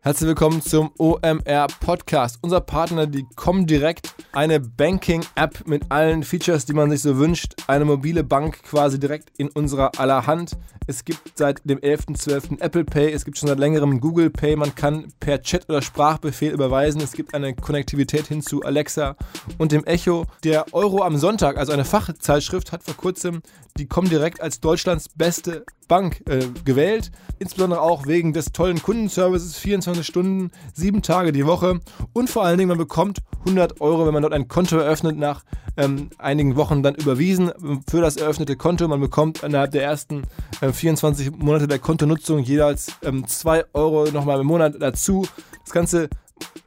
Herzlich willkommen zum OMR Podcast. Unser Partner, die Comdirect, eine Banking-App mit allen Features, die man sich so wünscht. Eine mobile Bank quasi direkt in unserer aller Hand. Es gibt seit dem 11.12. Apple Pay, es gibt schon seit längerem Google Pay. Man kann per Chat oder Sprachbefehl überweisen. Es gibt eine Konnektivität hin zu Alexa und dem Echo. Der Euro am Sonntag, also eine Fachzeitschrift, hat vor kurzem die Comdirect als Deutschlands beste Bank äh, gewählt. Insbesondere auch wegen des tollen Kundenservices, 24 Stunden, sieben Tage die Woche. Und vor allen Dingen, man bekommt 100 Euro, wenn man dort ein Konto eröffnet, nach ähm, einigen Wochen dann überwiesen für das eröffnete Konto. Man bekommt innerhalb der ersten äh, 24 Monate der Kontonutzung jeweils ähm, 2 Euro nochmal im Monat dazu. Das Ganze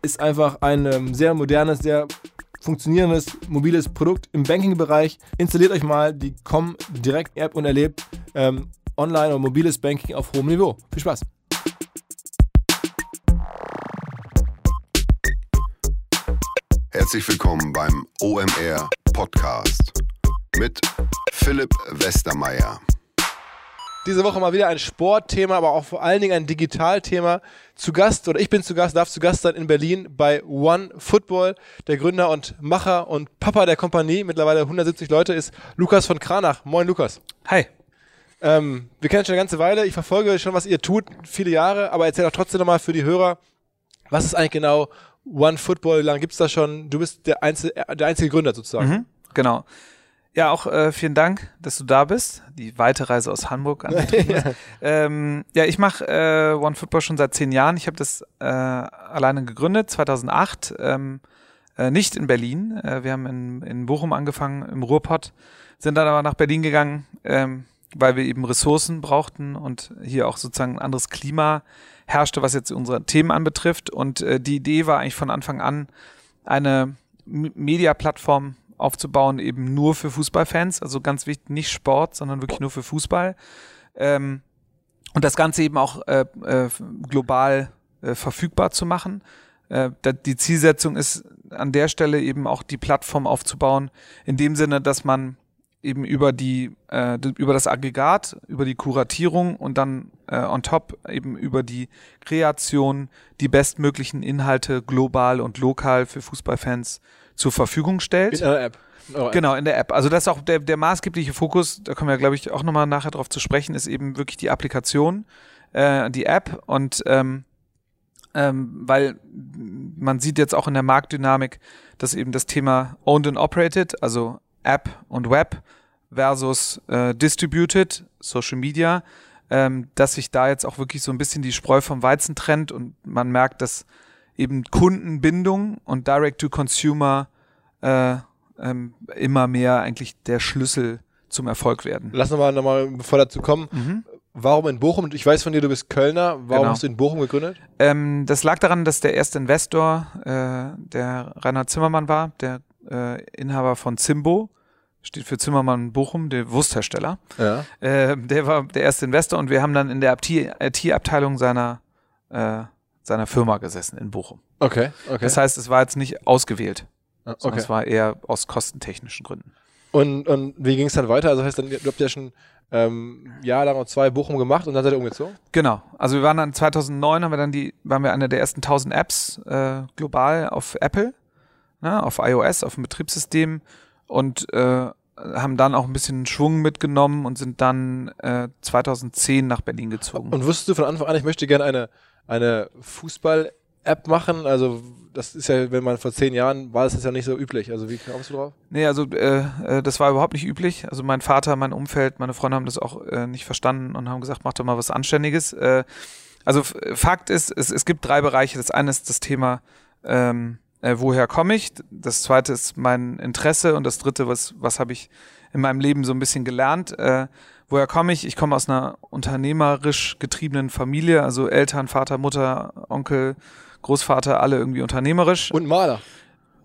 ist einfach ein ähm, sehr modernes, sehr funktionierendes mobiles Produkt im Banking-Bereich. Installiert euch mal die Com Direct App und erlebt ähm, Online- und mobiles Banking auf hohem Niveau. Viel Spaß! Herzlich willkommen beim OMR Podcast mit Philipp Westermeier. Diese Woche mal wieder ein Sportthema, aber auch vor allen Dingen ein Digitalthema. Zu Gast, oder ich bin zu Gast, darf zu Gast sein in Berlin bei One Football. Der Gründer und Macher und Papa der Kompanie, mittlerweile 170 Leute, ist Lukas von Kranach. Moin Lukas. Hi. Ähm, wir kennen schon eine ganze Weile. Ich verfolge schon, was ihr tut, viele Jahre, aber erzähl doch trotzdem nochmal für die Hörer, was ist eigentlich genau One Football? Wie lange gibt es das schon? Du bist der, Einzel der einzige Gründer sozusagen. Mhm, genau. Ja, auch äh, vielen Dank, dass du da bist. Die weite Reise aus Hamburg an. ja. Ähm, ja, ich mache äh, One Football schon seit zehn Jahren. Ich habe das äh, alleine gegründet, 2008. Ähm, äh, nicht in Berlin. Äh, wir haben in, in Bochum angefangen, im Ruhrpott, sind dann aber nach Berlin gegangen, ähm, weil wir eben Ressourcen brauchten und hier auch sozusagen ein anderes Klima herrschte, was jetzt unsere Themen anbetrifft. Und äh, die Idee war eigentlich von Anfang an, eine Media-Plattform aufzubauen, eben nur für Fußballfans. Also ganz wichtig, nicht Sport, sondern wirklich nur für Fußball. Ähm, und das Ganze eben auch äh, äh, global äh, verfügbar zu machen. Äh, die Zielsetzung ist an der Stelle eben auch die Plattform aufzubauen, in dem Sinne, dass man eben über die äh, über das Aggregat, über die Kuratierung und dann äh, on top eben über die Kreation die bestmöglichen Inhalte global und lokal für Fußballfans zur Verfügung stellt. In einer App. Oh, genau, in der App. Also das ist auch der, der maßgebliche Fokus, da kommen wir, glaube ich, auch nochmal nachher drauf zu sprechen, ist eben wirklich die Applikation, äh, die App und ähm, ähm, weil man sieht jetzt auch in der Marktdynamik, dass eben das Thema Owned and Operated, also App und Web versus äh, Distributed, Social Media, ähm, dass sich da jetzt auch wirklich so ein bisschen die Spreu vom Weizen trennt und man merkt, dass eben Kundenbindung und Direct-to-Consumer äh, ähm, immer mehr eigentlich der Schlüssel zum Erfolg werden. Lass nochmal, noch mal, bevor dazu kommen, mhm. warum in Bochum? Ich weiß von dir, du bist Kölner. Warum genau. hast du in Bochum gegründet? Ähm, das lag daran, dass der erste Investor äh, der Rainer Zimmermann war, der äh, Inhaber von Zimbo, steht für Zimmermann Bochum, der Wursthersteller. Ja. Äh, der war der erste Investor und wir haben dann in der IT-Abteilung seiner, äh, seiner Firma gesessen in Bochum. Okay, okay. Das heißt, es war jetzt nicht ausgewählt, ah, okay. es war eher aus kostentechnischen Gründen. Und, und wie ging es dann weiter? Also heißt dann, du habt ja schon ähm, jahrelang und zwei Bochum gemacht und dann seid ihr umgezogen? Genau. Also wir waren dann 2009, haben wir dann die, waren wir eine der ersten 1000 Apps äh, global auf Apple ne, auf iOS, auf dem Betriebssystem und äh, haben dann auch ein bisschen Schwung mitgenommen und sind dann äh, 2010 nach Berlin gezogen. Und wusstest du von Anfang an, ich möchte gerne eine, eine Fußball-App machen? Also das ist ja, wenn man vor zehn Jahren war, das ist ja nicht so üblich. Also wie kamst du drauf? Nee, also äh, äh, das war überhaupt nicht üblich. Also mein Vater, mein Umfeld, meine Freunde haben das auch äh, nicht verstanden und haben gesagt, mach doch mal was Anständiges. Äh, also Fakt ist, es, es gibt drei Bereiche. Das eine ist das Thema ähm, äh, woher komme ich? Das zweite ist mein Interesse und das dritte, was, was habe ich in meinem Leben so ein bisschen gelernt? Äh, woher komme ich? Ich komme aus einer unternehmerisch getriebenen Familie, also Eltern, Vater, Mutter, Onkel, Großvater, alle irgendwie unternehmerisch. Und Maler.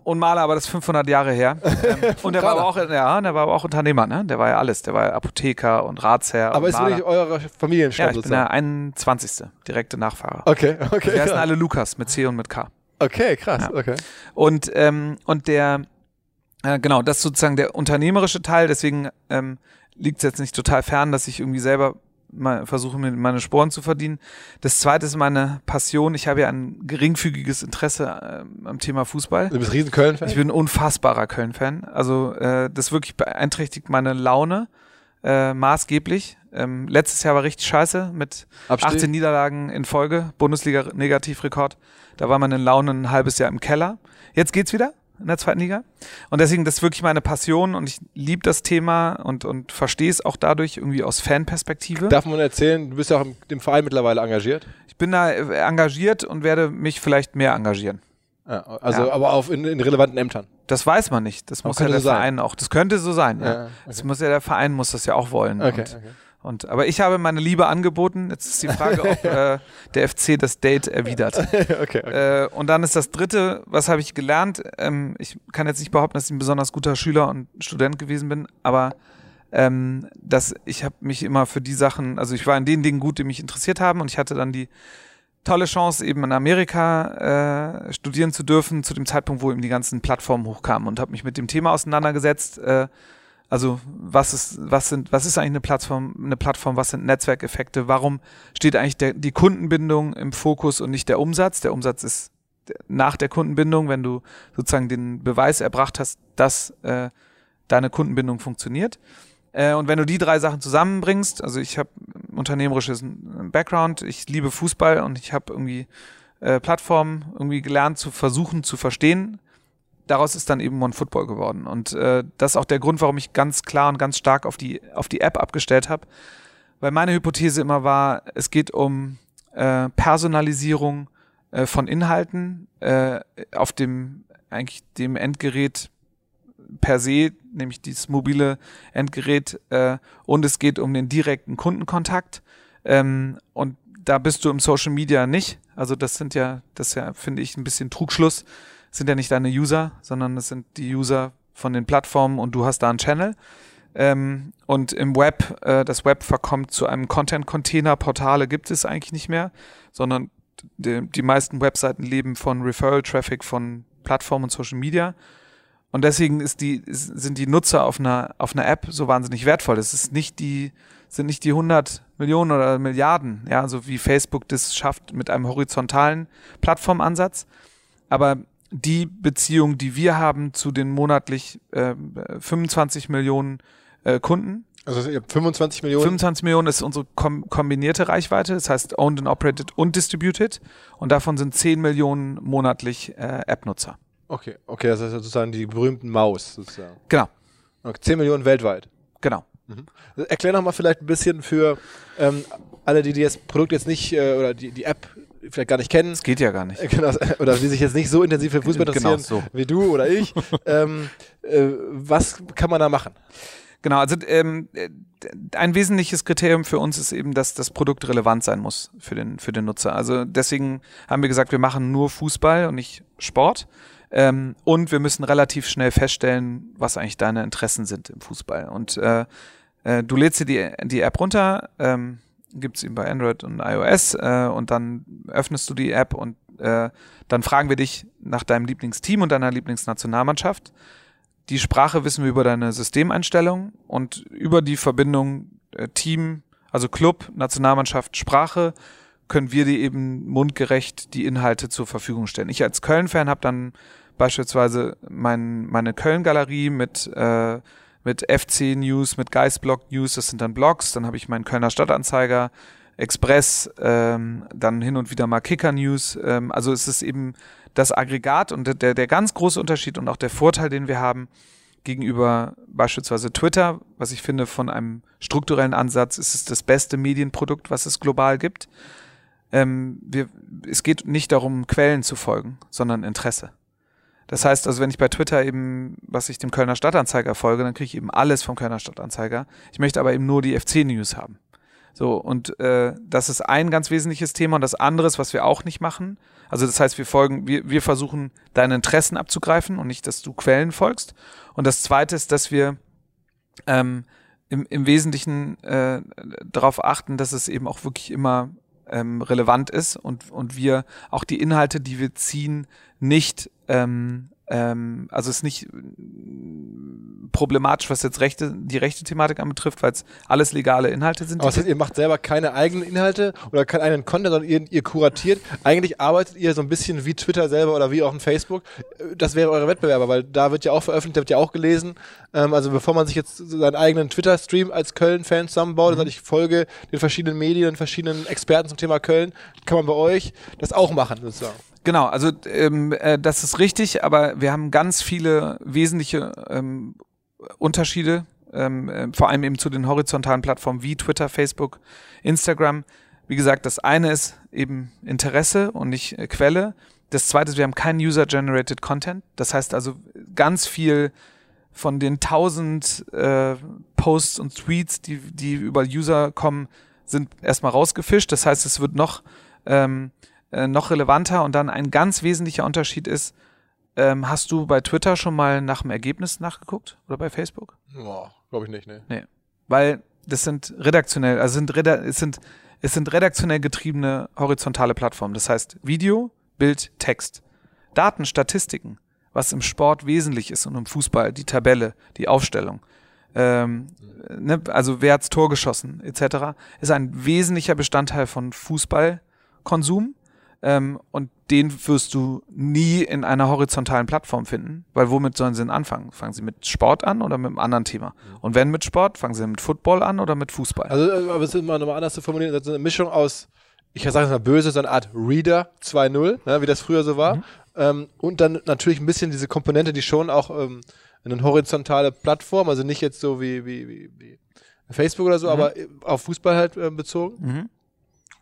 Und Maler, aber das ist 500 Jahre her. Ähm, und der war aber auch, ja, der war aber auch Unternehmer, ne? Der war ja alles. Der war Apotheker und Ratsherr. Aber und ist wirklich eure Familienstamm ja, ich bin der 21. direkte Nachfahrer. Okay, okay. Die heißen alle Lukas mit C und mit K. Okay, krass, ja. okay. Und, ähm, und der, äh, genau, das ist sozusagen der unternehmerische Teil, deswegen ähm, liegt es jetzt nicht total fern, dass ich irgendwie selber mal, versuche mir meine Sporen zu verdienen. Das zweite ist meine Passion. Ich habe ja ein geringfügiges Interesse äh, am Thema Fußball. Du bist riesen Köln-Fan? Ich bin ein unfassbarer Köln-Fan. Also äh, das wirklich beeinträchtigt meine Laune äh, maßgeblich. Ähm, letztes Jahr war richtig scheiße mit Abstieg? 18 Niederlagen in Folge, Bundesliga-Negativrekord. Da war meine Laune ein halbes Jahr im Keller. Jetzt geht's wieder in der zweiten Liga. Und deswegen, das ist wirklich meine Passion und ich liebe das Thema und, und verstehe es auch dadurch irgendwie aus Fanperspektive. Darf man erzählen, du bist ja auch im, Verein mittlerweile engagiert? Ich bin da äh, engagiert und werde mich vielleicht mehr engagieren. Ja, also Ja. aber auf in, in relevanten Ämtern. Das weiß man nicht. Das Aber muss ja der so sein. Verein auch. Das könnte so sein, ja. Ja, okay. Das muss ja der Verein muss das ja auch wollen. Okay, Und, okay. und aber ich habe meine Liebe angeboten. Jetzt ist die Frage, ob äh, der FC das Date erwidert. okay, okay. Äh, und dann ist das dritte, was habe ich gelernt? Ähm, ich kann jetzt nicht behaupten, dass ich ein besonders guter Schüler und Student gewesen bin, aber ähm, dass ich habe mich immer für die Sachen, also ich war in den Dingen gut, die mich interessiert haben und ich hatte dann die tolle Chance, eben in Amerika äh, studieren zu dürfen, zu dem Zeitpunkt, wo eben die ganzen Plattformen hochkamen und habe mich mit dem Thema auseinandergesetzt. Äh, also was ist, was sind, was ist eigentlich eine Plattform, eine Plattform, was sind Netzwerkeffekte, warum steht eigentlich der, die Kundenbindung im Fokus und nicht der Umsatz? Der Umsatz ist nach der Kundenbindung, wenn du sozusagen den Beweis erbracht hast, dass äh, deine Kundenbindung funktioniert. Äh, und wenn du die drei Sachen zusammenbringst, also ich habe unternehmerisches Background, ich liebe Fußball und ich habe irgendwie äh, Plattformen irgendwie gelernt zu versuchen zu verstehen. Daraus ist dann eben One Football geworden. Und äh, das ist auch der Grund, warum ich ganz klar und ganz stark auf die, auf die App abgestellt habe. Weil meine Hypothese immer war, es geht um äh, Personalisierung äh, von Inhalten äh, auf dem eigentlich dem Endgerät per se, nämlich dieses mobile Endgerät, äh, und es geht um den direkten Kundenkontakt. Ähm, und da bist du im Social Media nicht. Also das sind ja, das ja, finde ich, ein bisschen Trugschluss. Das sind ja nicht deine User, sondern das sind die User von den Plattformen und du hast da einen Channel. Ähm, und im Web, äh, das Web verkommt zu einem Content-Container. Portale gibt es eigentlich nicht mehr, sondern die, die meisten Webseiten leben von Referral-Traffic von Plattformen und Social Media. Und deswegen ist die, sind die Nutzer auf einer, auf einer App so wahnsinnig wertvoll. Das ist nicht die, sind nicht die 100 Millionen oder Milliarden, ja, so wie Facebook das schafft mit einem horizontalen Plattformansatz. Aber die Beziehung, die wir haben zu den monatlich äh, 25 Millionen äh, Kunden, Also ihr habt 25 Millionen. 25 Millionen ist unsere kom kombinierte Reichweite, das heißt owned and operated und distributed. Und davon sind 10 Millionen monatlich äh, App-Nutzer. Okay, okay, das ist sozusagen die berühmten Maus sozusagen. Genau, Okay, 10 Millionen weltweit. genau. Erklär noch mal vielleicht ein bisschen für ähm, alle, die, die das Produkt jetzt nicht äh, oder die, die App vielleicht gar nicht kennen. Das geht ja gar nicht. Genau, oder die sich jetzt nicht so intensiv für Fußball Genau, interessieren so. wie du oder ich. ähm, äh, was kann man da machen? Genau, also ähm, äh, ein wesentliches Kriterium für uns ist eben, dass das Produkt relevant sein muss für den, für den Nutzer. Also deswegen haben wir gesagt, wir machen nur Fußball und nicht Sport. Ähm, und wir müssen relativ schnell feststellen, was eigentlich deine Interessen sind im Fußball. Und äh, äh, du lädst dir die, die App runter, ähm, gibt es eben bei Android und iOS äh, und dann öffnest du die App und äh, dann fragen wir dich nach deinem Lieblingsteam und deiner Lieblingsnationalmannschaft. Die Sprache wissen wir über deine Systemeinstellung und über die Verbindung äh, Team, also Club, Nationalmannschaft, Sprache, können wir dir eben mundgerecht die Inhalte zur Verfügung stellen. Ich als Köln-Fan habe dann beispielsweise mein, meine Köln-Galerie mit, äh, mit FC-News, mit Geistblog-News, das sind dann Blogs, dann habe ich meinen Kölner Stadtanzeiger, Express, ähm, dann hin und wieder mal Kicker-News. Ähm, also es ist eben das Aggregat und der, der ganz große Unterschied und auch der Vorteil, den wir haben gegenüber beispielsweise Twitter, was ich finde von einem strukturellen Ansatz, ist es das beste Medienprodukt, was es global gibt. Ähm, wir, es geht nicht darum, Quellen zu folgen, sondern Interesse. Das heißt also, wenn ich bei Twitter eben, was ich dem Kölner Stadtanzeiger folge, dann kriege ich eben alles vom Kölner Stadtanzeiger. Ich möchte aber eben nur die FC-News haben. So, und äh, das ist ein ganz wesentliches Thema und das andere, ist, was wir auch nicht machen. Also das heißt, wir folgen, wir, wir versuchen, deine Interessen abzugreifen und nicht, dass du Quellen folgst. Und das zweite ist, dass wir ähm, im, im Wesentlichen äh, darauf achten, dass es eben auch wirklich immer ähm, relevant ist und, und wir auch die Inhalte, die wir ziehen, nicht ähm, ähm, also ist nicht mm, problematisch, was jetzt rechte, die rechte Thematik anbetrifft, weil es alles legale Inhalte sind. Aber das heißt, ihr macht selber keine eigenen Inhalte oder keinen eigenen Content, sondern ihr, ihr kuratiert. Eigentlich arbeitet ihr so ein bisschen wie Twitter selber oder wie auch ein Facebook. Das wäre eure Wettbewerber, weil da wird ja auch veröffentlicht, da wird ja auch gelesen. Ähm, also bevor man sich jetzt seinen eigenen Twitter-Stream als Köln-Fan zusammenbaut mhm. und sagt, ich folge den verschiedenen Medien, den verschiedenen Experten zum Thema Köln, kann man bei euch das auch machen, sozusagen. Genau, also ähm, äh, das ist richtig, aber wir haben ganz viele wesentliche ähm, Unterschiede, ähm, äh, vor allem eben zu den horizontalen Plattformen wie Twitter, Facebook, Instagram. Wie gesagt, das eine ist eben Interesse und nicht äh, Quelle. Das zweite ist, wir haben keinen User-Generated Content. Das heißt also ganz viel von den tausend äh, Posts und Tweets, die, die über User kommen, sind erstmal rausgefischt. Das heißt, es wird noch ähm, äh, noch relevanter und dann ein ganz wesentlicher Unterschied ist, ähm, hast du bei Twitter schon mal nach dem Ergebnis nachgeguckt oder bei Facebook? Boah, glaube ich nicht, ne. Nee. Weil das sind redaktionell, also sind reda es sind es sind redaktionell getriebene horizontale Plattformen. Das heißt Video, Bild, Text, Daten, Statistiken, was im Sport wesentlich ist und im Fußball, die Tabelle, die Aufstellung. Ähm, ne, also wer hat's Tor geschossen, etc., ist ein wesentlicher Bestandteil von Fußballkonsum ähm, und den wirst du nie in einer horizontalen Plattform finden, weil womit sollen sie denn anfangen? Fangen sie mit Sport an oder mit einem anderen Thema? Mhm. Und wenn mit Sport, fangen sie mit Football an oder mit Fußball? Also, äh, aber es ist immer nochmal anders zu formulieren, das ist eine Mischung aus, ich sage es mal böse, so eine Art Reader 2.0, ne, wie das früher so war. Mhm. Ähm, und dann natürlich ein bisschen diese Komponente, die schon auch ähm, eine horizontale Plattform, also nicht jetzt so wie, wie, wie, wie Facebook oder so, mhm. aber auf Fußball halt äh, bezogen. Mhm.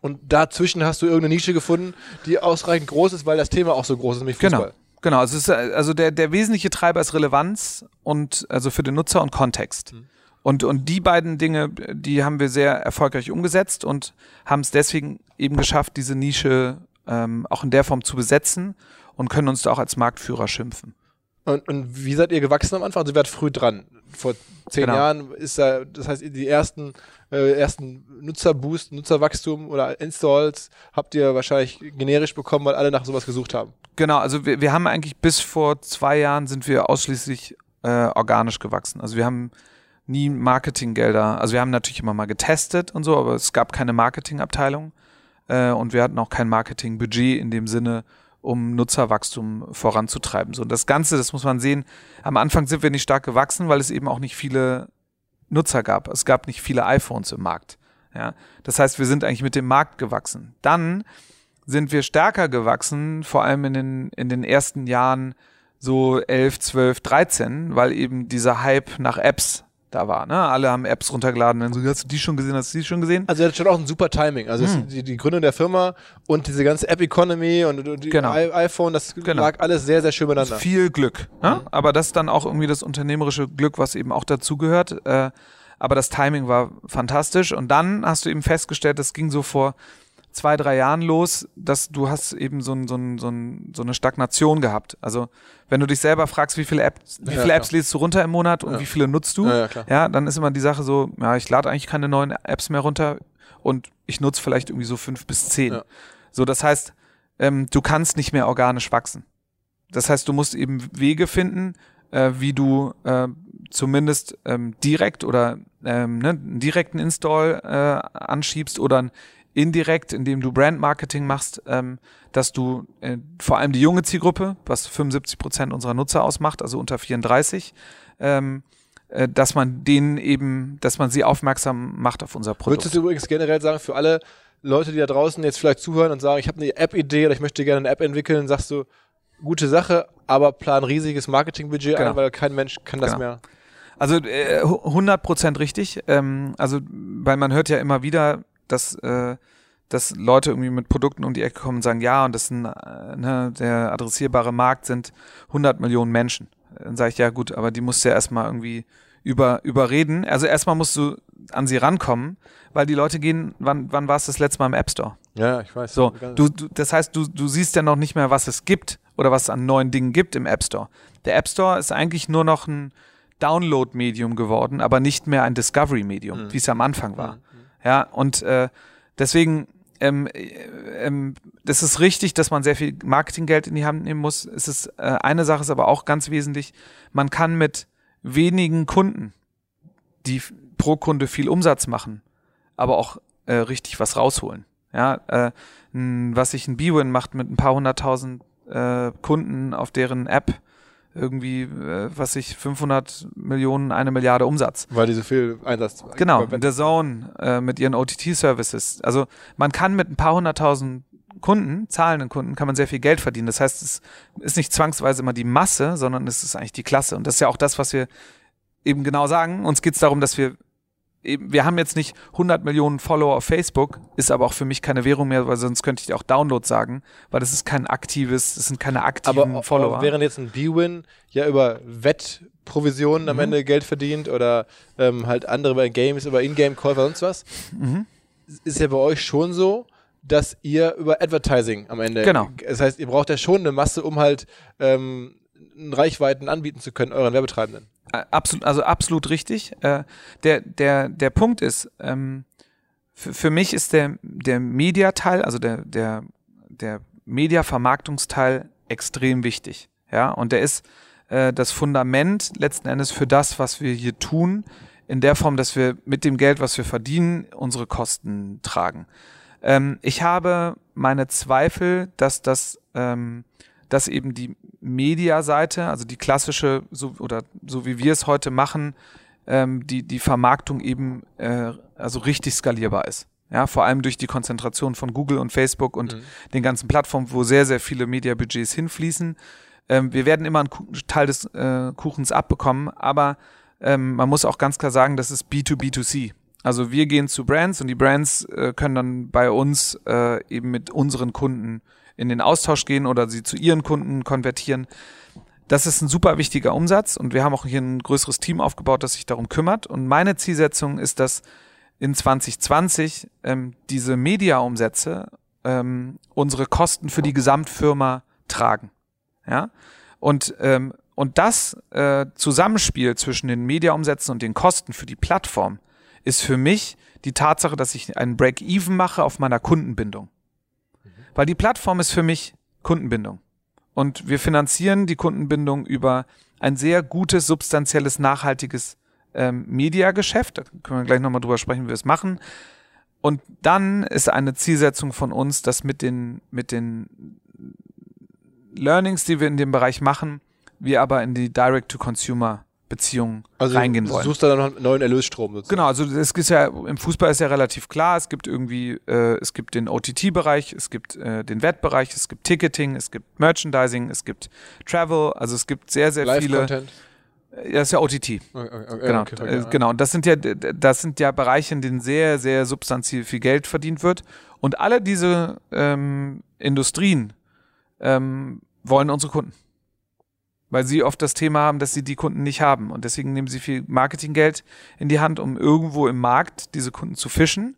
Und dazwischen hast du irgendeine Nische gefunden, die ausreichend groß ist, weil das Thema auch so groß ist, nämlich Fußball. Genau. Genau, also, ist, also der, der wesentliche Treiber ist Relevanz und also für den Nutzer und Kontext. Mhm. Und, und die beiden Dinge, die haben wir sehr erfolgreich umgesetzt und haben es deswegen eben geschafft, diese Nische ähm, auch in der Form zu besetzen und können uns da auch als Marktführer schimpfen. Und, und wie seid ihr gewachsen am Anfang? Also ihr wart früh dran. Vor zehn genau. Jahren ist da, das heißt, die ersten, äh, ersten Nutzerboost, Nutzerwachstum oder Installs habt ihr wahrscheinlich generisch bekommen, weil alle nach sowas gesucht haben. Genau, also wir, wir haben eigentlich bis vor zwei Jahren sind wir ausschließlich äh, organisch gewachsen. Also wir haben nie Marketinggelder, also wir haben natürlich immer mal getestet und so, aber es gab keine Marketingabteilung äh, und wir hatten auch kein Marketingbudget in dem Sinne, um Nutzerwachstum voranzutreiben. So, und das Ganze, das muss man sehen, am Anfang sind wir nicht stark gewachsen, weil es eben auch nicht viele Nutzer gab. Es gab nicht viele iPhones im Markt. Ja, das heißt, wir sind eigentlich mit dem Markt gewachsen. Dann sind wir stärker gewachsen, vor allem in den, in den ersten Jahren so 11, 12, 13, weil eben dieser Hype nach Apps da war. Ne? Alle haben Apps runtergeladen. Dann so, hast du die schon gesehen? Hast du die schon gesehen? Also er hat schon auch ein super Timing. Also hm. die, die Gründung der Firma und diese ganze App-Economy und die genau. iPhone, das genau. lag alles sehr, sehr schön miteinander. Viel Glück. Ne? Mhm. Aber das ist dann auch irgendwie das unternehmerische Glück, was eben auch dazugehört. Äh, aber das Timing war fantastisch. Und dann hast du eben festgestellt, das ging so vor zwei, drei Jahren los, dass du hast eben so, ein, so, ein, so, ein, so eine Stagnation gehabt. Also wenn du dich selber fragst, wie viele, Apps, wie viele ja, Apps lädst du runter im Monat und ja. wie viele nutzt du, ja, ja, dann ist immer die Sache so, ja, ich lade eigentlich keine neuen Apps mehr runter und ich nutze vielleicht irgendwie so fünf bis zehn. So, das heißt, ähm, du kannst nicht mehr organisch wachsen. Das heißt, du musst eben Wege finden, äh, wie du äh, zumindest ähm, direkt oder ähm, ne, einen direkten Install äh, anschiebst oder ein indirekt, indem du Brandmarketing machst, ähm, dass du äh, vor allem die junge Zielgruppe, was 75 Prozent unserer Nutzer ausmacht, also unter 34, ähm, äh, dass man denen eben, dass man sie aufmerksam macht auf unser Produkt. Würdest du übrigens generell sagen, für alle Leute, die da draußen jetzt vielleicht zuhören und sagen, ich habe eine App-Idee oder ich möchte gerne eine App entwickeln, sagst du, gute Sache, aber plan riesiges Marketingbudget genau. ein, weil kein Mensch kann das genau. mehr. Also äh, 100% richtig. Ähm, also, weil man hört ja immer wieder, dass, äh, dass Leute irgendwie mit Produkten um die Ecke kommen und sagen, ja, und das ein, äh, ne, der adressierbare Markt sind 100 Millionen Menschen. Dann sage ich, ja gut, aber die musst du ja erstmal irgendwie über, überreden. Also erstmal musst du an sie rankommen, weil die Leute gehen, wann, wann warst du das letzte Mal im App Store? Ja, ich weiß. So, du, du, das heißt, du, du siehst ja noch nicht mehr, was es gibt oder was es an neuen Dingen gibt im App Store. Der App Store ist eigentlich nur noch ein Download-Medium geworden, aber nicht mehr ein Discovery-Medium, mhm. wie es am Anfang war. Mhm. Ja, und äh, deswegen ähm, äh, ähm, das ist richtig, dass man sehr viel Marketinggeld in die Hand nehmen muss. Es ist äh, eine Sache ist aber auch ganz wesentlich. Man kann mit wenigen Kunden, die pro Kunde viel Umsatz machen, aber auch äh, richtig was rausholen. Ja, äh, was sich ein B-Win macht mit ein paar hunderttausend äh, Kunden auf deren App irgendwie, äh, was ich 500 Millionen, eine Milliarde Umsatz. Weil die so viel Einsatz. Genau, The Zone äh, mit ihren OTT-Services. Also man kann mit ein paar hunderttausend Kunden, zahlenden Kunden, kann man sehr viel Geld verdienen. Das heißt, es ist nicht zwangsweise immer die Masse, sondern es ist eigentlich die Klasse. Und das ist ja auch das, was wir eben genau sagen. Uns geht es darum, dass wir wir haben jetzt nicht 100 Millionen Follower auf Facebook, ist aber auch für mich keine Währung mehr, weil sonst könnte ich auch Download sagen, weil das ist kein aktives, das sind keine aktiven aber, Follower. Aber während jetzt ein B-Win ja über Wettprovisionen mhm. am Ende Geld verdient oder ähm, halt andere bei Games über Ingame-Käufer und sonst was, mhm. ist ja bei euch schon so, dass ihr über Advertising am Ende. Genau. Das heißt, ihr braucht ja schon eine Masse, um halt ähm, Reichweiten anbieten zu können, euren Werbetreibenden. Äh, absolut, also absolut richtig. Äh, der, der, der Punkt ist, ähm, für, mich ist der, der Mediateil, also der, der, der Media-Vermarktungsteil extrem wichtig. Ja, und der ist äh, das Fundament letzten Endes für das, was wir hier tun, in der Form, dass wir mit dem Geld, was wir verdienen, unsere Kosten tragen. Ähm, ich habe meine Zweifel, dass das ähm, dass eben die Mediaseite, also die klassische, so, oder so wie wir es heute machen, ähm, die, die Vermarktung eben äh, also richtig skalierbar ist. Ja, vor allem durch die Konzentration von Google und Facebook und mhm. den ganzen Plattformen, wo sehr, sehr viele Mediabudgets hinfließen. Ähm, wir werden immer einen Teil des äh, Kuchens abbekommen, aber ähm, man muss auch ganz klar sagen, das ist B2B2C. Also wir gehen zu Brands und die Brands äh, können dann bei uns äh, eben mit unseren Kunden in den Austausch gehen oder sie zu ihren Kunden konvertieren. Das ist ein super wichtiger Umsatz und wir haben auch hier ein größeres Team aufgebaut, das sich darum kümmert. Und meine Zielsetzung ist, dass in 2020 ähm, diese Media-Umsätze ähm, unsere Kosten für die Gesamtfirma tragen. Ja? Und, ähm, und das äh, Zusammenspiel zwischen den Media-Umsätzen und den Kosten für die Plattform ist für mich die Tatsache, dass ich einen Break-Even mache auf meiner Kundenbindung. Weil die Plattform ist für mich Kundenbindung. Und wir finanzieren die Kundenbindung über ein sehr gutes, substanzielles, nachhaltiges ähm, Mediageschäft. Da können wir gleich nochmal drüber sprechen, wie wir es machen. Und dann ist eine Zielsetzung von uns, dass mit den, mit den Learnings, die wir in dem Bereich machen, wir aber in die Direct-to-Consumer Beziehungen also reingehen wollen. Du suchst da dann noch einen neuen Erlösstrom sozusagen. Genau, also es ist ja im Fußball ist ja relativ klar, es gibt irgendwie äh, es gibt den OTT-Bereich, es gibt äh, den Wettbereich, es gibt Ticketing, es gibt Merchandising, es gibt Travel, also es gibt sehr sehr Live viele Content. Ja, das ist ja OTT. Okay, okay, genau, okay, äh, genau. Und das sind ja das sind ja Bereiche, in denen sehr sehr substanziell viel Geld verdient wird und alle diese ähm, Industrien ähm, wollen unsere Kunden weil sie oft das Thema haben, dass sie die Kunden nicht haben. Und deswegen nehmen sie viel Marketinggeld in die Hand, um irgendwo im Markt diese Kunden zu fischen.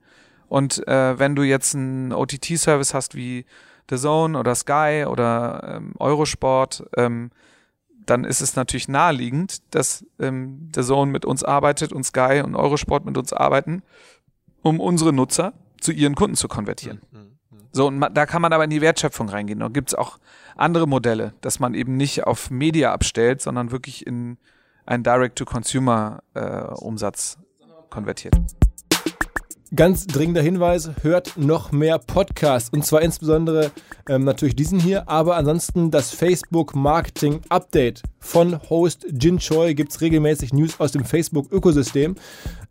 Und äh, wenn du jetzt einen OTT-Service hast wie The Zone oder Sky oder ähm, Eurosport, ähm, dann ist es natürlich naheliegend, dass ähm, The Zone mit uns arbeitet und Sky und Eurosport mit uns arbeiten, um unsere Nutzer zu ihren Kunden zu konvertieren. Mhm. So, und da kann man aber in die Wertschöpfung reingehen. Da gibt es auch andere Modelle, dass man eben nicht auf Media abstellt, sondern wirklich in einen Direct-to-Consumer-Umsatz äh, konvertiert. Ganz dringender Hinweis, hört noch mehr Podcasts und zwar insbesondere ähm, natürlich diesen hier, aber ansonsten das Facebook Marketing Update von Host Jin Choi gibt es regelmäßig News aus dem Facebook-Ökosystem.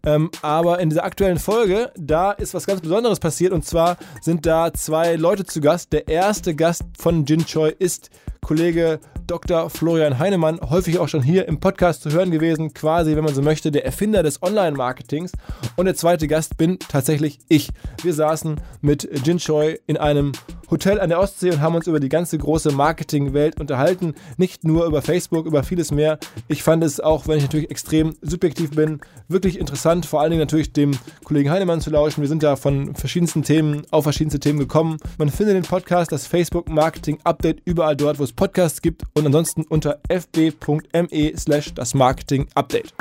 Ähm, aber in dieser aktuellen Folge, da ist was ganz Besonderes passiert und zwar sind da zwei Leute zu Gast. Der erste Gast von Jin Choi ist Kollege Dr. Florian Heinemann, häufig auch schon hier im Podcast zu hören gewesen, quasi, wenn man so möchte, der Erfinder des Online-Marketings. Und der zweite Gast bin tatsächlich ich. Wir saßen mit Jin Choi in einem Hotel an der Ostsee und haben uns über die ganze große Marketingwelt unterhalten. Nicht nur über Facebook, über vieles mehr. Ich fand es auch, wenn ich natürlich extrem subjektiv bin, wirklich interessant, vor allen Dingen natürlich dem Kollegen Heinemann zu lauschen. Wir sind ja von verschiedensten Themen auf verschiedenste Themen gekommen. Man findet den Podcast, das Facebook Marketing Update, überall dort, wo es Podcasts gibt und ansonsten unter fb.me slash das Marketing Update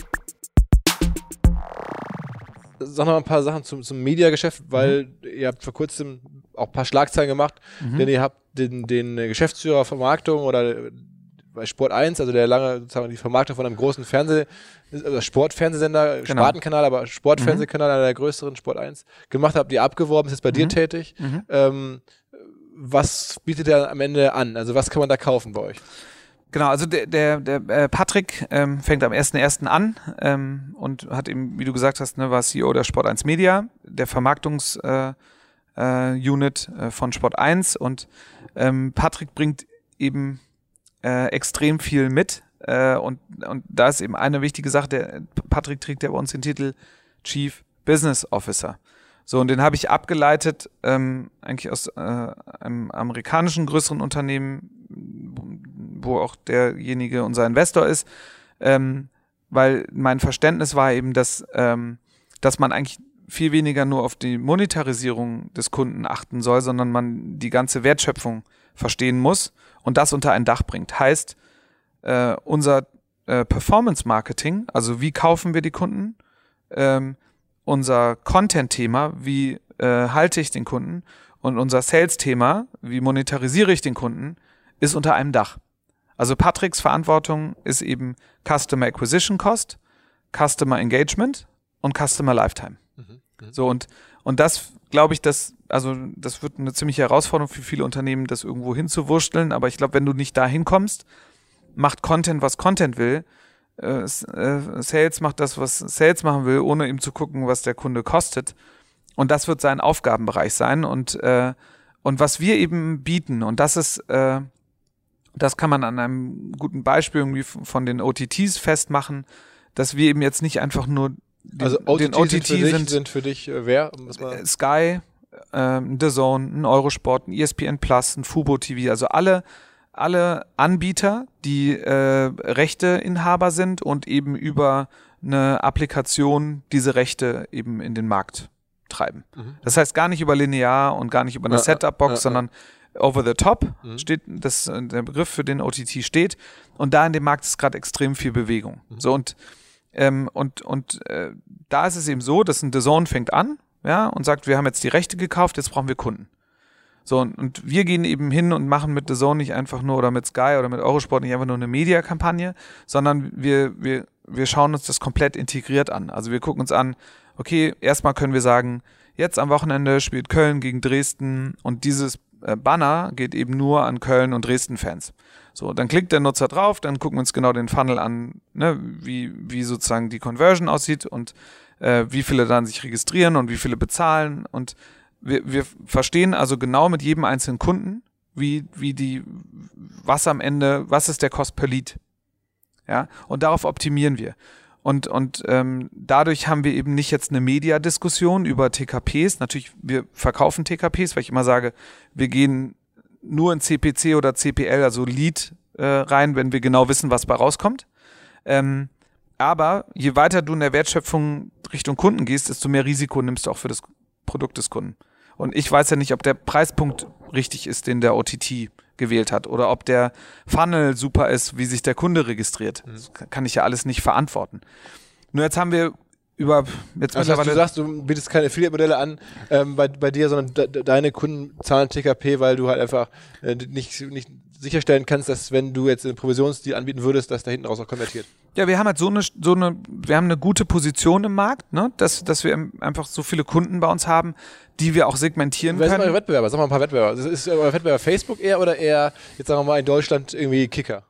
sag noch ein paar Sachen zum, zum Mediageschäft, weil mhm. ihr habt vor kurzem auch ein paar Schlagzeilen gemacht, mhm. denn ihr habt den, den Geschäftsführer Vermarktung oder bei Sport 1, also der lange sozusagen die Vermarktung von einem großen Fernseh, also Sportfernsehsender, genau. Spartenkanal, aber Sportfernsehkanal, mhm. einer der größeren Sport 1, gemacht habt, ihr abgeworben, ist jetzt bei mhm. dir tätig. Mhm. Ähm, was bietet er am Ende an? Also was kann man da kaufen bei euch? Genau, also der, der, der äh, Patrick ähm, fängt am 1.1. an ähm, und hat eben, wie du gesagt hast, ne, war CEO der Sport 1 Media, der Vermarktungs äh, äh, Unit äh, von Sport 1 und ähm, Patrick bringt eben äh, extrem viel mit. Äh, und, und da ist eben eine wichtige Sache, der Patrick trägt ja bei uns den Titel Chief Business Officer. So, und den habe ich abgeleitet, ähm, eigentlich aus äh, einem amerikanischen größeren Unternehmen, wo auch derjenige unser Investor ist, ähm, weil mein Verständnis war eben, dass, ähm, dass man eigentlich viel weniger nur auf die Monetarisierung des Kunden achten soll, sondern man die ganze Wertschöpfung verstehen muss und das unter ein Dach bringt. Heißt, äh, unser äh, Performance Marketing, also wie kaufen wir die Kunden, ähm, unser Content-Thema, wie äh, halte ich den Kunden und unser Sales-Thema, wie monetarisiere ich den Kunden, ist unter einem Dach. Also Patricks Verantwortung ist eben Customer Acquisition Cost, Customer Engagement und Customer Lifetime. Mhm. Mhm. So und und das glaube ich, dass also das wird eine ziemliche Herausforderung für viele Unternehmen, das irgendwo hinzuwursteln. Aber ich glaube, wenn du nicht da hinkommst, macht Content, was Content will, äh, äh, Sales macht das, was Sales machen will, ohne ihm zu gucken, was der Kunde kostet. Und das wird sein Aufgabenbereich sein. Und, äh, und was wir eben bieten, und das ist, äh, das kann man an einem guten Beispiel irgendwie von den OTTs festmachen, dass wir eben jetzt nicht einfach nur also OTT den OTT sind für dich, sind, sind für dich äh, wer? Sky, äh, The Zone, ein Eurosport, ein ESPN Plus, ein Fubo TV, also alle alle Anbieter, die äh, Rechteinhaber sind und eben über eine Applikation diese Rechte eben in den Markt treiben. Mhm. Das heißt gar nicht über linear und gar nicht über eine ja, Setup-Box, ja, ja, sondern over the top mhm. steht das äh, der Begriff für den OTT steht und da in dem Markt ist gerade extrem viel Bewegung. Mhm. So und ähm, und und äh, da ist es eben so, dass ein DAZN fängt an, ja und sagt, wir haben jetzt die Rechte gekauft, jetzt brauchen wir Kunden. So, und, wir gehen eben hin und machen mit The Zone nicht einfach nur oder mit Sky oder mit Eurosport nicht einfach nur eine Mediakampagne, sondern wir, wir, wir schauen uns das komplett integriert an. Also wir gucken uns an, okay, erstmal können wir sagen, jetzt am Wochenende spielt Köln gegen Dresden und dieses Banner geht eben nur an Köln und Dresden-Fans. So, dann klickt der Nutzer drauf, dann gucken wir uns genau den Funnel an, ne, wie, wie sozusagen die Conversion aussieht und äh, wie viele dann sich registrieren und wie viele bezahlen und wir, wir verstehen also genau mit jedem einzelnen Kunden, wie, wie die, was am Ende, was ist der Cost per Lead. Ja, und darauf optimieren wir. Und, und ähm, dadurch haben wir eben nicht jetzt eine Mediadiskussion über TKPs. Natürlich, wir verkaufen TKPs, weil ich immer sage, wir gehen nur in CPC oder CPL, also Lead, äh, rein, wenn wir genau wissen, was bei rauskommt. Ähm, aber je weiter du in der Wertschöpfung Richtung Kunden gehst, desto mehr Risiko nimmst du auch für das Produkt des Kunden. Und ich weiß ja nicht, ob der Preispunkt richtig ist, den der OTT gewählt hat oder ob der Funnel super ist, wie sich der Kunde registriert. Mhm. Das kann ich ja alles nicht verantworten. Nur jetzt haben wir über jetzt also mittlerweile. Du sagst, du bietest keine Affiliate-Modelle an ähm, bei, bei dir, sondern de deine Kunden zahlen TKP, weil du halt einfach äh, nicht, nicht sicherstellen kannst, dass wenn du jetzt einen Provisionsdeal anbieten würdest, dass da hinten raus auch konvertiert. Ja, wir haben halt so eine, so eine, wir haben eine gute Position im Markt, ne, dass, dass wir einfach so viele Kunden bei uns haben, die wir auch segmentieren Wer können. Wer sind eure Wettbewerber? Sag mal ein paar Wettbewerber. Ist euer Wettbewerber Facebook eher oder eher, jetzt sagen wir mal in Deutschland irgendwie Kicker?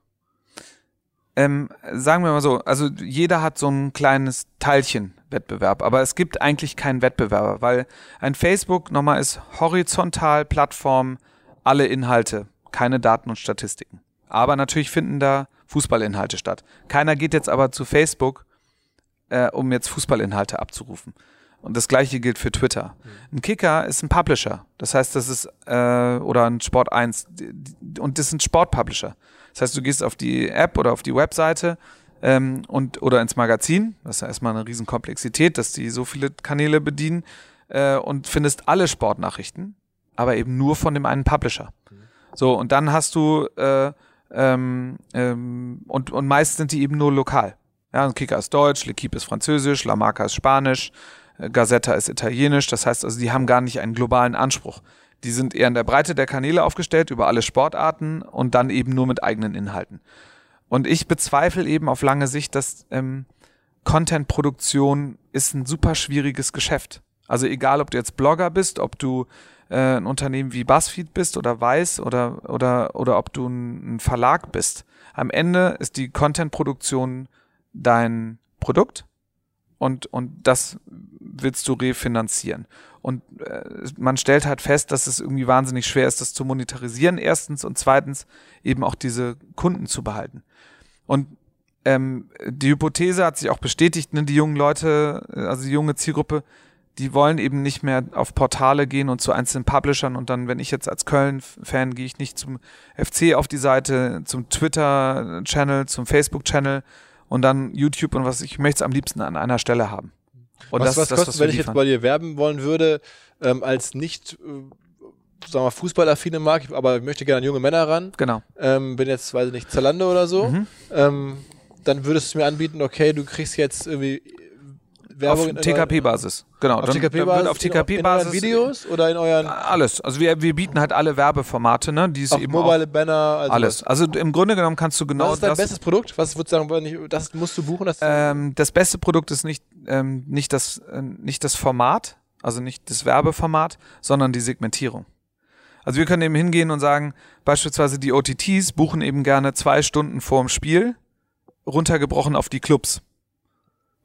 Ähm, sagen wir mal so, also jeder hat so ein kleines Teilchen Wettbewerb, aber es gibt eigentlich keinen Wettbewerber, weil ein Facebook nochmal ist horizontal Plattform, alle Inhalte keine Daten und Statistiken. Aber natürlich finden da Fußballinhalte statt. Keiner geht jetzt aber zu Facebook, äh, um jetzt Fußballinhalte abzurufen. Und das gleiche gilt für Twitter. Mhm. Ein Kicker ist ein Publisher. Das heißt, das ist, äh, oder ein Sport 1. Und das sind Sportpublisher. Das heißt, du gehst auf die App oder auf die Webseite ähm, und oder ins Magazin. Das ist ja erstmal eine Riesenkomplexität, dass die so viele Kanäle bedienen äh, und findest alle Sportnachrichten, aber eben nur von dem einen Publisher. Mhm. So, und dann hast du, äh, ähm, ähm, und, und meist sind die eben nur lokal. Ja, Kicker ist Deutsch, L'Equipe ist Französisch, La Marca ist Spanisch, äh, Gazetta ist Italienisch. Das heißt also, die haben gar nicht einen globalen Anspruch. Die sind eher in der Breite der Kanäle aufgestellt, über alle Sportarten und dann eben nur mit eigenen Inhalten. Und ich bezweifle eben auf lange Sicht, dass ähm, Content-Produktion ist ein super schwieriges Geschäft. Also egal, ob du jetzt Blogger bist, ob du äh, ein Unternehmen wie BuzzFeed bist oder Weiß oder, oder, oder ob du ein, Verlag bist. Am Ende ist die Content-Produktion dein Produkt und, und das willst du refinanzieren. Und äh, man stellt halt fest, dass es irgendwie wahnsinnig schwer ist, das zu monetarisieren, erstens, und zweitens eben auch diese Kunden zu behalten. Und ähm, die Hypothese hat sich auch bestätigt, ne, die jungen Leute, also die junge Zielgruppe, die wollen eben nicht mehr auf Portale gehen und zu einzelnen Publishern und dann, wenn ich jetzt als Köln-Fan gehe ich nicht zum FC auf die Seite, zum Twitter-Channel, zum Facebook-Channel und dann YouTube und was ich möchte es am liebsten an einer Stelle haben. Und was, das, was das, kostet, was wenn ich jetzt bei dir werben wollen würde, ähm, als nicht äh, sagen wir fußballaffine Marke, aber ich möchte gerne an junge Männer ran. Genau. Ähm, bin jetzt, weiß ich nicht, Zalando oder so. Mhm. Ähm, dann würdest du mir anbieten, okay, du kriegst jetzt irgendwie Werbung auf TKP-Basis. Genau. Auf TKP-Basis. Auf TKP-Basis. Videos oder in euren. Alles. Also wir, wir bieten halt alle Werbeformate, ne? Die es eben mobile auch, Banner. Also alles. Also im Grunde genommen kannst du genau. Was ist dein das, bestes Produkt? Was würdest du sagen, das musst du buchen? Das, ähm, das beste Produkt ist nicht, ähm, nicht, das, äh, nicht das Format, also nicht das Werbeformat, sondern die Segmentierung. Also wir können eben hingehen und sagen, beispielsweise die OTTs buchen eben gerne zwei Stunden vorm Spiel, runtergebrochen auf die Clubs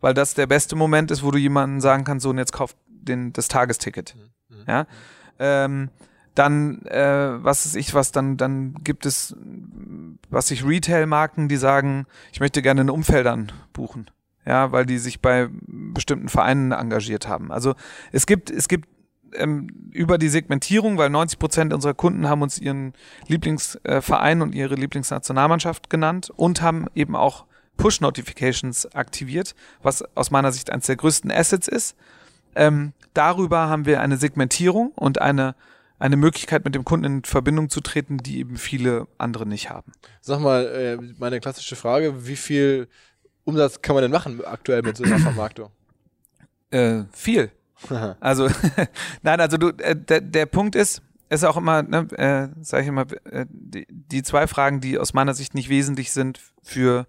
weil das der beste Moment ist, wo du jemanden sagen kannst, so und jetzt kauft den, das Tagesticket. Mhm. mhm. Ja. Ähm, dann, äh, was ist ich, was dann, dann gibt es, was sich Retail-Marken, die sagen, ich möchte gerne in Umfeldern buchen. Ja, weil die sich bei bestimmten Vereinen engagiert haben. Also es gibt, es gibt ähm, über die Segmentierung, weil 90 Prozent unserer Kunden haben uns ihren Lieblingsverein und ihre Lieblingsnationalmannschaft genannt und haben eben auch Push-Notifications aktiviert, was aus meiner Sicht eines der größten Assets ist. Ähm, darüber haben wir eine Segmentierung und eine, eine Möglichkeit, mit dem Kunden in Verbindung zu treten, die eben viele andere nicht haben. Sag mal, äh, meine klassische Frage, wie viel Umsatz kann man denn machen aktuell mit so einer Vermarktung? Äh, viel. also, nein, also du, äh, der, der Punkt ist, ist auch immer, ne, äh, sage ich immer, äh, die, die zwei Fragen, die aus meiner Sicht nicht wesentlich sind für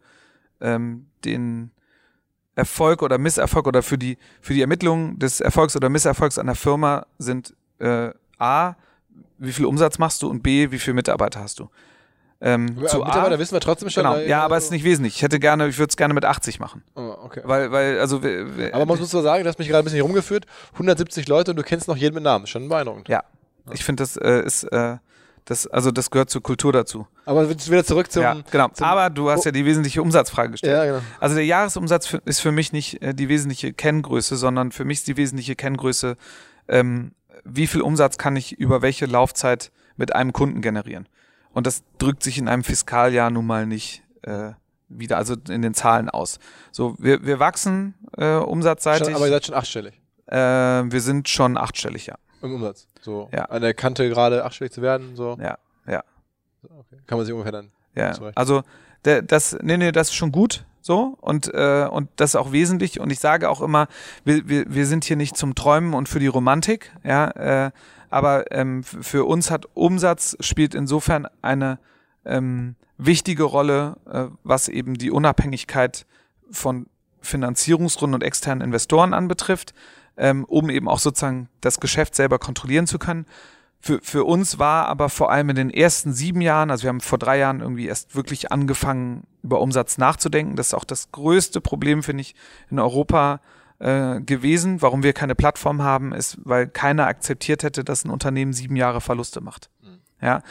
ähm, den Erfolg oder Misserfolg oder für die, für die Ermittlung des Erfolgs oder Misserfolgs einer Firma sind äh, A, wie viel Umsatz machst du und B, wie viele Mitarbeiter hast du. Ähm, ja, zu Mitarbeiter A, wissen wir trotzdem schon. Genau. Ja, aber es ist nicht wesentlich. Ich hätte gerne, ich würde es gerne mit 80 machen. Oh, okay. Weil, weil, also. Aber man muss so sagen, du hast mich gerade ein bisschen rumgeführt. 170 Leute und du kennst noch jeden mit Namen. Schon beeindruckend. Ja. Ich finde, das äh, ist, äh, das, also das gehört zur Kultur dazu. Aber wieder zurück zum. Ja, genau. Zum Aber du hast ja die wesentliche Umsatzfrage gestellt. Ja, genau. Also der Jahresumsatz für, ist für mich nicht äh, die wesentliche Kenngröße, sondern für mich ist die wesentliche Kenngröße, ähm, wie viel Umsatz kann ich über welche Laufzeit mit einem Kunden generieren. Und das drückt sich in einem Fiskaljahr nun mal nicht äh, wieder, also in den Zahlen aus. So, wir, wir wachsen äh, umsatzseitig. Schon, aber ihr seid schon achtstellig. Äh, wir sind schon achtstellig, ja. Im Umsatz. So ja. an der Kante gerade achtstellig zu werden. So. Ja, ja. Okay. Kann man sich ungefähr dann. Ja. Also der, das, nee, nee, das ist schon gut so und äh, und das ist auch wesentlich und ich sage auch immer, wir, wir, wir sind hier nicht zum Träumen und für die Romantik, ja, äh, aber ähm, für uns hat Umsatz spielt insofern eine ähm, wichtige Rolle, äh, was eben die Unabhängigkeit von Finanzierungsrunden und externen Investoren anbetrifft ähm, um eben auch sozusagen das Geschäft selber kontrollieren zu können. Für, für uns war aber vor allem in den ersten sieben Jahren, also wir haben vor drei Jahren irgendwie erst wirklich angefangen, über Umsatz nachzudenken. Das ist auch das größte Problem, finde ich, in Europa äh, gewesen. Warum wir keine Plattform haben, ist, weil keiner akzeptiert hätte, dass ein Unternehmen sieben Jahre Verluste macht. Mhm. Ja,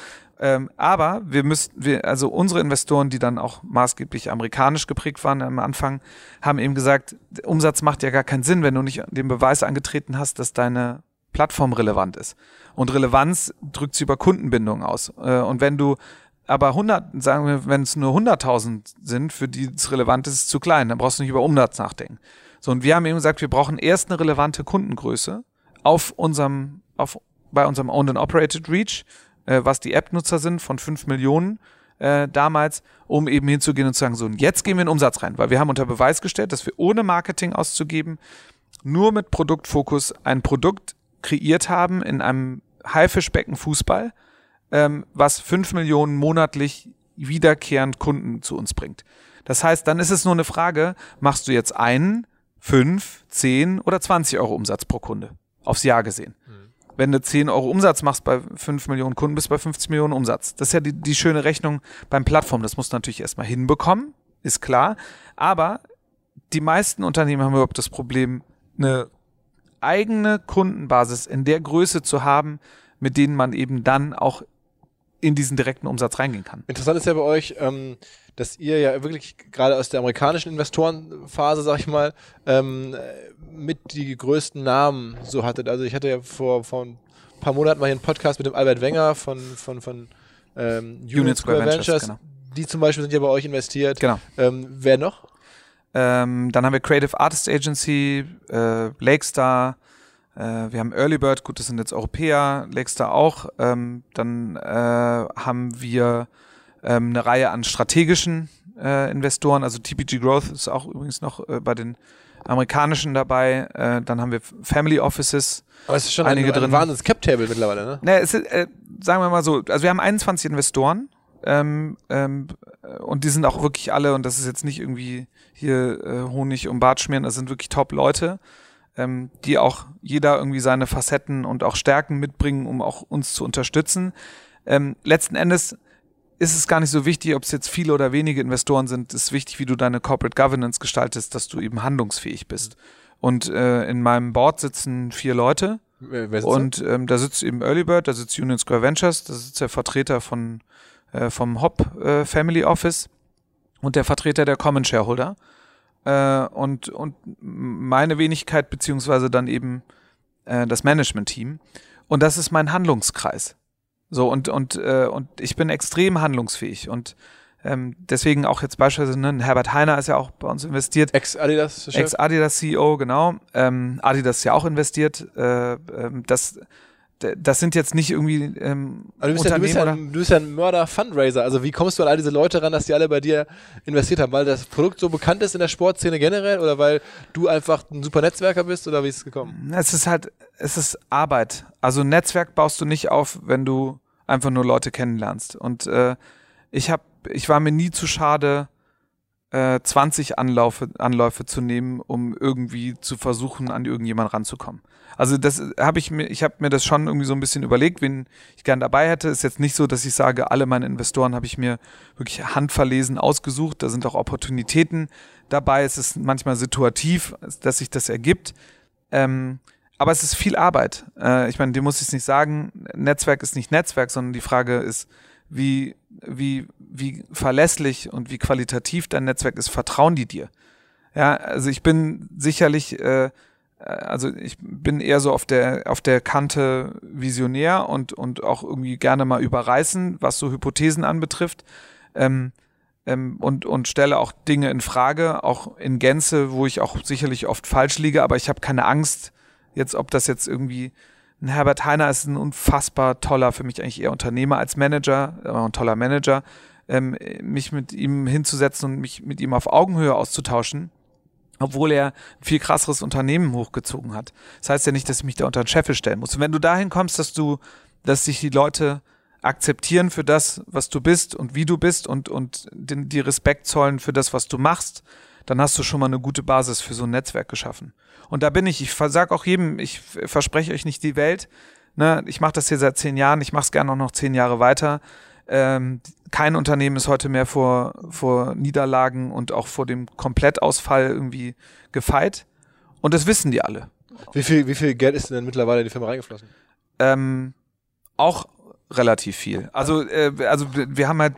ähm, aber wir müssen, wir, also unsere Investoren, die dann auch maßgeblich amerikanisch geprägt waren am Anfang, haben eben gesagt, Umsatz macht ja gar keinen Sinn, wenn du nicht den Beweis angetreten hast, dass deine Plattform relevant ist. Und Relevanz drückt sie über Kundenbindung aus. Äh, und wenn du aber 100, sagen wir, wenn es nur 100.000 sind, für die es relevant ist, ist es zu klein, dann brauchst du nicht über Umsatz nachdenken. So, und wir haben eben gesagt, wir brauchen erst eine relevante Kundengröße auf unserem, auf, bei unserem Owned and Operated Reach äh, was die App-Nutzer sind, von 5 Millionen äh, damals, um eben hinzugehen und zu sagen, so, und jetzt gehen wir in Umsatz rein, weil wir haben unter Beweis gestellt, dass wir ohne Marketing auszugeben, nur mit Produktfokus ein Produkt kreiert haben in einem Haifischbecken Fußball, ähm, was fünf Millionen monatlich wiederkehrend Kunden zu uns bringt. Das heißt, dann ist es nur eine Frage, machst du jetzt einen, fünf, zehn oder 20 Euro Umsatz pro Kunde aufs Jahr gesehen. Mhm. Wenn du 10 Euro Umsatz machst bei 5 Millionen Kunden, bist du bei 50 Millionen Umsatz. Das ist ja die, die schöne Rechnung beim Plattform. Das musst du natürlich erstmal hinbekommen, ist klar. Aber die meisten Unternehmen haben überhaupt das Problem, eine eigene Kundenbasis in der Größe zu haben, mit denen man eben dann auch in diesen direkten Umsatz reingehen kann. Interessant ist ja bei euch, ähm, dass ihr ja wirklich gerade aus der amerikanischen Investorenphase, sag ich mal, ähm, mit die größten Namen so hattet. Also ich hatte ja vor, vor ein paar Monaten mal hier einen Podcast mit dem Albert Wenger von, von, von ähm, Union Square, Square Ventures. Ventures genau. Die zum Beispiel sind ja bei euch investiert. Genau. Ähm, wer noch? Ähm, dann haben wir Creative Artist Agency, äh, Lakestar, wir haben Early Bird, gut, das sind jetzt Europäer, Lakestar auch. Ähm, dann äh, haben wir ähm, eine Reihe an strategischen äh, Investoren, also TPG Growth ist auch übrigens noch äh, bei den amerikanischen dabei. Äh, dann haben wir Family Offices. Aber es ist schon einige ein, ein drin. wahnsinns Cap-Table mittlerweile, ne? Ne, es ist, äh, sagen wir mal so, also wir haben 21 Investoren ähm, ähm, und die sind auch wirklich alle, und das ist jetzt nicht irgendwie hier äh, Honig um Bart schmieren, das sind wirklich Top-Leute, ähm, die auch jeder irgendwie seine Facetten und auch Stärken mitbringen, um auch uns zu unterstützen. Ähm, letzten Endes ist es gar nicht so wichtig, ob es jetzt viele oder wenige Investoren sind. Es ist wichtig, wie du deine Corporate Governance gestaltest, dass du eben handlungsfähig bist. Und äh, in meinem Board sitzen vier Leute. Und ähm, da sitzt eben Early Bird, da sitzt Union Square Ventures, da sitzt der Vertreter von äh, vom Hop äh, Family Office und der Vertreter der Common Shareholder. Äh, und, und meine Wenigkeit, beziehungsweise dann eben äh, das Management-Team. Und das ist mein Handlungskreis. So, und, und, äh, und ich bin extrem handlungsfähig und ähm, deswegen auch jetzt beispielsweise, ne, Herbert Heiner ist ja auch bei uns investiert. Ex-Adidas. Ex-Adidas-CEO, genau. Ähm, Adidas ist ja auch investiert. Äh, ähm, das, das sind jetzt nicht irgendwie ähm, du bist, ja, du, bist ja, du bist ja ein Mörder-Fundraiser. Also wie kommst du an all diese Leute ran, dass die alle bei dir investiert haben? Weil das Produkt so bekannt ist in der Sportszene generell oder weil du einfach ein super Netzwerker bist oder wie ist es gekommen? Es ist halt, es ist Arbeit. Also ein Netzwerk baust du nicht auf, wenn du einfach nur Leute kennenlernst. Und äh, ich habe, ich war mir nie zu schade, äh, 20 Anlaufe, Anläufe zu nehmen, um irgendwie zu versuchen, an irgendjemand ranzukommen. Also das habe ich mir, ich habe mir das schon irgendwie so ein bisschen überlegt, wen ich gern dabei hätte. Ist jetzt nicht so, dass ich sage, alle meine Investoren habe ich mir wirklich handverlesen ausgesucht. Da sind auch Opportunitäten dabei. Es ist manchmal situativ, dass sich das ergibt. Ähm, aber es ist viel Arbeit. Äh, ich meine, dir muss ich es nicht sagen. Netzwerk ist nicht Netzwerk, sondern die Frage ist, wie, wie, wie verlässlich und wie qualitativ dein Netzwerk ist, vertrauen die dir? Ja, also ich bin sicherlich äh, äh, also ich bin eher so auf der, auf der Kante visionär und, und auch irgendwie gerne mal überreißen, was so Hypothesen anbetrifft. Ähm, ähm, und, und stelle auch Dinge in Frage, auch in Gänze, wo ich auch sicherlich oft falsch liege, aber ich habe keine Angst, jetzt, ob das jetzt irgendwie ein Herbert Heiner ist ein unfassbar toller, für mich eigentlich eher Unternehmer als Manager, aber ein toller Manager, ähm, mich mit ihm hinzusetzen und mich mit ihm auf Augenhöhe auszutauschen obwohl er ein viel krasseres Unternehmen hochgezogen hat. Das heißt ja nicht, dass ich mich da unter den Scheffel stellen muss. Und wenn du dahin kommst, dass du, dass sich die Leute akzeptieren für das, was du bist und wie du bist und, und den, die Respekt zollen für das, was du machst, dann hast du schon mal eine gute Basis für so ein Netzwerk geschaffen. Und da bin ich, ich sag auch jedem, ich verspreche euch nicht die Welt. Ne? Ich mache das hier seit zehn Jahren, ich mache es gerne auch noch zehn Jahre weiter. Ähm, kein Unternehmen ist heute mehr vor, vor Niederlagen und auch vor dem Komplettausfall irgendwie gefeit. Und das wissen die alle. Wie viel, wie viel Geld ist denn mittlerweile in die Firma reingeflossen? Ähm, auch relativ viel. Also, äh, also wir haben halt.